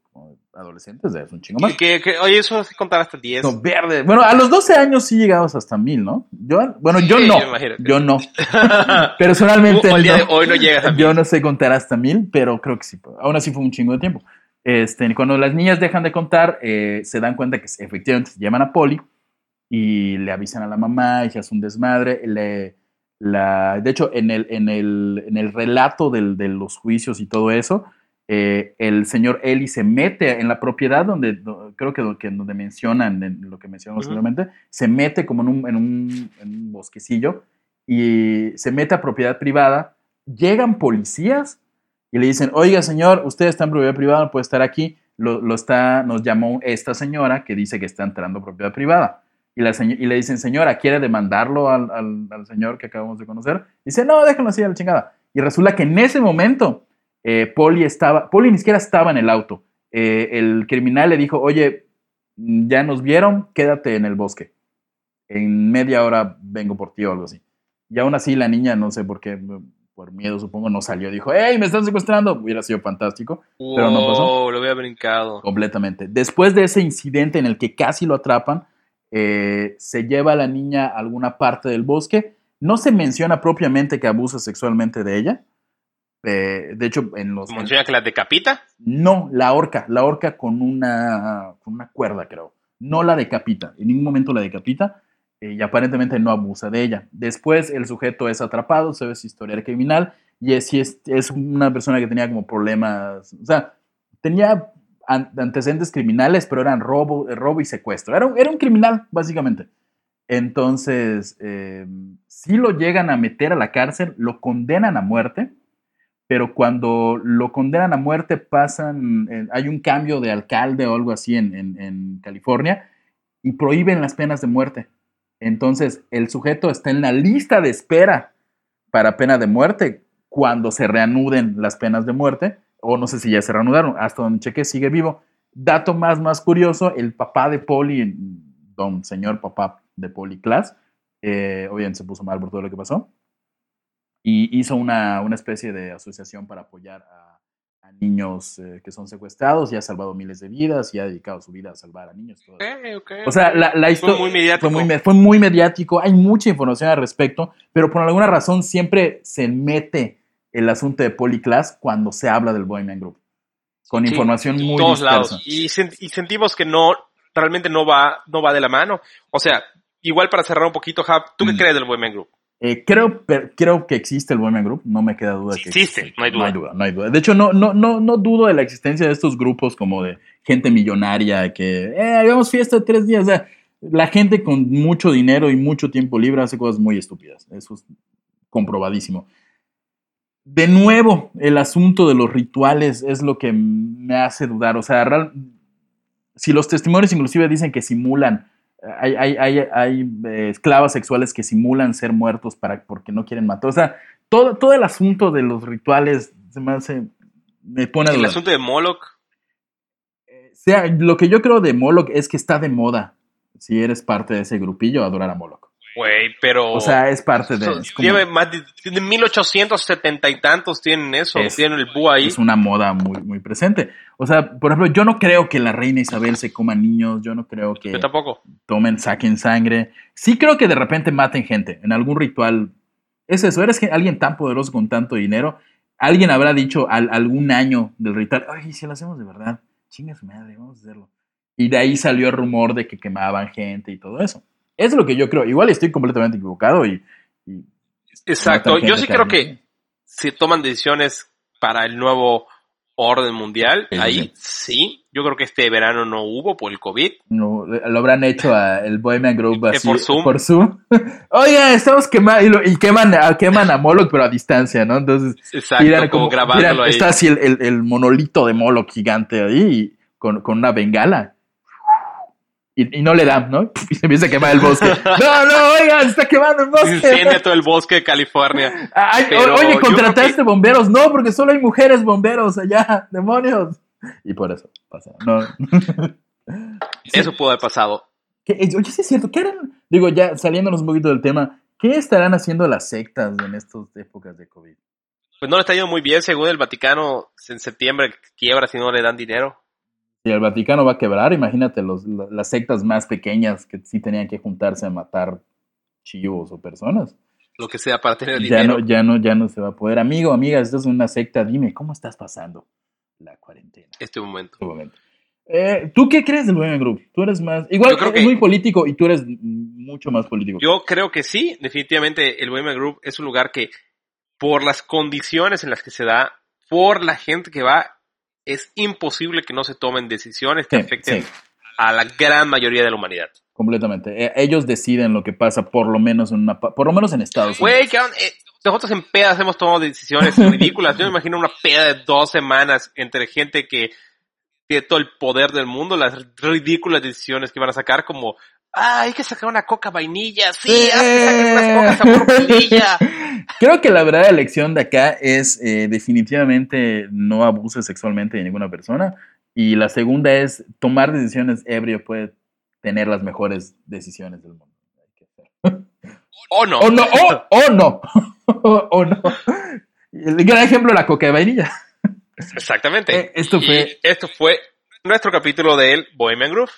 adolescentes, es un chingo más. Que, que- oye, eso hace contar hasta 10. No, verde. Bueno, a los 12 años sí llegabas hasta mil, ¿no? Yo, bueno, yo Sí, no. yo Yo no. Personalmente al día no. de hoy no llegas a. Yo no sé contar hasta mil, pero creo que sí. Aún así fue un chingo de tiempo. Este, cuando las niñas dejan de contar, eh, se dan cuenta que efectivamente se llaman a Polly y le avisan a la mamá y se hace un desmadre. Le, la, de hecho, en el, en el, en el relato del- de los juicios y todo eso, eh, el señor Eli se mete en la propiedad donde, do- creo que, do- que donde mencionan, en lo que mencionamos anteriormente, se mete como en un, en, un, en un bosquecillo y se mete a propiedad privada. Llegan policías y le dicen, oiga señor, usted está en propiedad privada, no puede estar aquí. Lo, lo está, nos llamó esta señora que dice que está entrando a propiedad privada. Y, la y le dicen, señora, ¿quiere demandarlo al, al- al señor que acabamos de conocer? Dice, no, déjenlo así a la chingada. Y resulta que en ese momento, eh, Polly estaba, Polly ni siquiera estaba en el auto. Eh, el criminal le dijo, oye, mm, ya nos vieron, quédate en el bosque. En media hora vengo por ti o algo así. Y aún así la niña, no sé por qué, por miedo supongo, no salió. Dijo, hey, me están secuestrando. Hubiera sido fantástico. pero no pasó. Wow, lo había brincado. Completamente. Después de ese incidente en el que casi lo atrapan, eh, se lleva a la niña a alguna parte del bosque. No se menciona propiamente que abusa sexualmente de ella. Eh, de hecho, en los... ¿Como menciona que la decapita? No, la horca, la horca con una, con una cuerda, creo. No la decapita, en ningún momento la decapita eh, y aparentemente no abusa de ella. Después el sujeto es atrapado, se ve su historial criminal y es, es, es una persona que tenía como problemas, o sea, tenía antecedentes criminales, pero eran robo, robo y secuestro. Era, era un criminal, básicamente. Entonces, eh, si lo llegan a meter a la cárcel, lo condenan a muerte pero cuando lo condenan a muerte pasan, eh, hay un cambio de alcalde o algo así en California y prohíben las penas de muerte. Entonces el sujeto está en la lista de espera para pena de muerte cuando se reanuden las penas de muerte, o no sé si ya se reanudaron, hasta donde cheque sigue vivo. Dato más, más curioso, el papá de Poli, don señor papá de Poli Class, eh, obviamente se puso mal por todo lo que pasó, y hizo una, una especie de asociación para apoyar a, niños eh, que son secuestrados y ha salvado miles de vidas y ha dedicado su vida a salvar a niños. o sea, la, historia fue muy, mediático. Fue, muy, fue muy mediático, hay mucha información al respecto, pero por alguna razón siempre se mete el asunto de Polyclass cuando se habla del Bohemian Group. Con información muy todos lados. Y, y, sentimos que no, realmente no va, no va de la mano. O sea, igual para cerrar un poquito, Hub, ¿tú qué mm. crees del Bohemian Group? Eh, creo, creo que existe el Bohemian Group, no me queda duda que existe. No hay duda. no hay duda. De hecho, no, no, no, no dudo de la existencia de estos grupos como de gente millonaria que, eh, hagamos fiesta de tres días. O sea, la gente con mucho dinero y mucho tiempo libre hace cosas muy estúpidas. Eso es comprobadísimo. De nuevo, el asunto de los rituales es lo que me hace dudar. O sea, si los testimonios inclusive dicen que simulan hay, hay, hay, hay eh, esclavas sexuales que simulan ser muertos para, porque no quieren matar. O sea, todo, todo el asunto de los rituales se me hace. Me pone a El asunto de Moloch. Eh, sea, lo que yo creo de Moloch es que está de moda. Si eres parte de ese grupillo, adorar a Moloch. Güey, pero. O sea, es parte de. Es más de, 1870 y tantos tienen eso. tienen el búho ahí. Es una moda muy, muy presente. O sea, por ejemplo, yo no creo que la reina Isabel se coma niños. Yo no creo que. tampoco. Tomen, saquen sangre. Sí creo que de repente maten gente en algún ritual. Es eso, eres alguien tan poderoso con tanto dinero. Alguien habrá dicho al, algún año del ritual, ay, si lo hacemos de verdad, chinga su madre, vamos a hacerlo. Y de ahí salió el rumor de que quemaban gente y todo eso. Es lo que yo creo. Igual estoy completamente equivocado y... Exacto. Yo sí creo que si toman decisiones para el nuevo orden mundial, ahí sí. Yo creo que este verano no hubo por el COVID. No, lo habrán hecho a el Bohemian Group eh, así, por Zoom. Por Zoom. Oiga, estamos quemando y, queman, queman a Moloch, pero a distancia, ¿no? Entonces, Exacto, como, grabándolo ahí. Está así el, el, monolito de Moloch gigante ahí con, con una bengala y, no le dan, ¿no? Y se empieza a quemar el bosque. no, no, oigan, se está quemando el bosque. Incendia todo el bosque de California. oye, contrataste bomberos. No, porque solo hay mujeres bomberos allá, demonios. Y por eso pasa. No. Eso pudo haber pasado. Oye, sí es cierto. ¿Qué harán? Digo, ya saliéndonos un poquito del tema, ¿qué estarán haciendo las sectas en estas épocas de COVID? Pues no le está yendo muy bien, según el Vaticano, en septiembre quiebra si no le dan dinero. Si el Vaticano va a quebrar, imagínate los, las sectas más pequeñas que sí tenían que juntarse a matar chivos o personas. Lo que sea para tener ya dinero. No, ya, no, ya no se va a poder. Amigo, amiga, estás en una secta, dime, ¿cómo estás pasando la cuarentena? Este momento. Este momento. Eh, ¿Tú qué crees del Women Group? Tú eres más. Igual es muy político y tú eres mucho más político. Yo creo que sí, definitivamente el Women Group es un lugar que, por las condiciones en las que se da, por la gente que va, es imposible que no se tomen decisiones que afecten a la gran mayoría de la humanidad. Completamente. E, ellos deciden lo que pasa, por lo menos en una, por lo menos en Estados Unidos. Güey, eh, nosotros en pedas hemos tomado decisiones ridículas. Yo me imagino una peda de dos semanas entre gente que tiene todo el poder del mundo, las ridículas decisiones que van a sacar como Ah, hay que sacar una coca vainilla. Sí, eh, unas cocas vainilla. Creo que la verdadera lección de acá es eh, definitivamente no abuses sexualmente de ninguna persona. Y la segunda es tomar decisiones ebrio puede tener las mejores decisiones del mundo. O no. O no, o, no. o no. El gran ejemplo, la coca de vainilla. Exactamente. Eh, esto fue. esto fue nuestro capítulo del Bohemian Groove.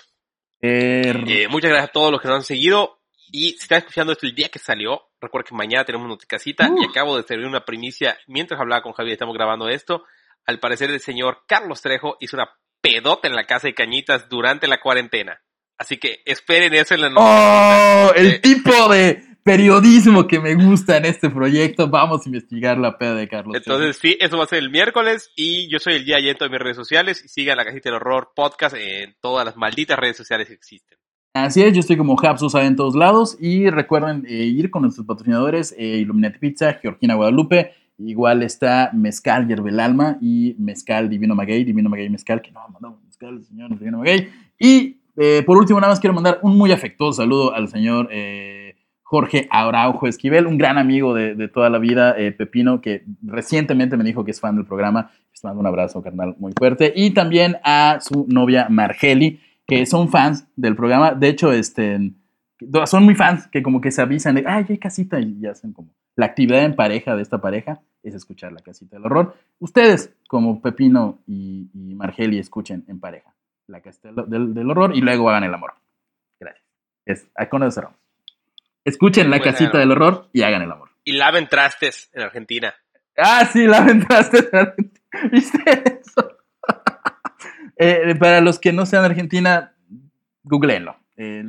Eh, muchas gracias a todos los que nos han seguido. Y si están escuchando esto el día que salió, recuerda que mañana tenemos noticasita y acabo de servir una primicia mientras hablaba con Javier, estamos grabando esto. Al parecer el señor Carlos Trejo hizo una pedota en la casa de Cañitas durante la cuarentena. Así que esperen eso en la noticia. ¡Oh! El tipo de periodismo que me gusta en este proyecto. Vamos a investigar la peda de Carlos. Entonces, sí, eso va a ser el miércoles y yo soy el día Yento de mis redes sociales y sigan la cajita del horror podcast en todas las malditas redes sociales que existen. Así es, yo estoy como Hapsusa en todos lados y recuerden eh, ir con nuestros patrocinadores eh, Illuminati Pizza, Georgina Guadalupe, igual está Mezcal Yerbel Alma y Mezcal Divino Maguey, Divino Maguey Mezcal, que no, mandamos Mezcal, señor Divino Maguey. Y eh, por último, nada más quiero mandar un muy afectuoso saludo al señor Jorge Araujo Esquivel, un gran amigo de, toda la vida, eh, Pepino, que recientemente me dijo que es fan del programa. Les mando un abrazo, carnal, muy fuerte. Y también a su novia Margeli, que son fans del programa. De hecho, este, son muy fans, que como que se avisan de, ay, hay casita, y hacen como la actividad en pareja de esta pareja es escuchar la casita del horror. Ustedes, como Pepino y, Margeli, escuchen en pareja la casita del, horror y luego hagan el amor. Gracias. Es, con eso cerramos. Escuchen la casita del horror y hagan el amor. Y laven trastes en Argentina. Ah, sí, laven trastes en Argentina. ¿Viste eso? Eh, para los que no sean de Argentina, googleenlo. Eh,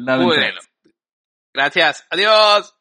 Gracias. Adiós.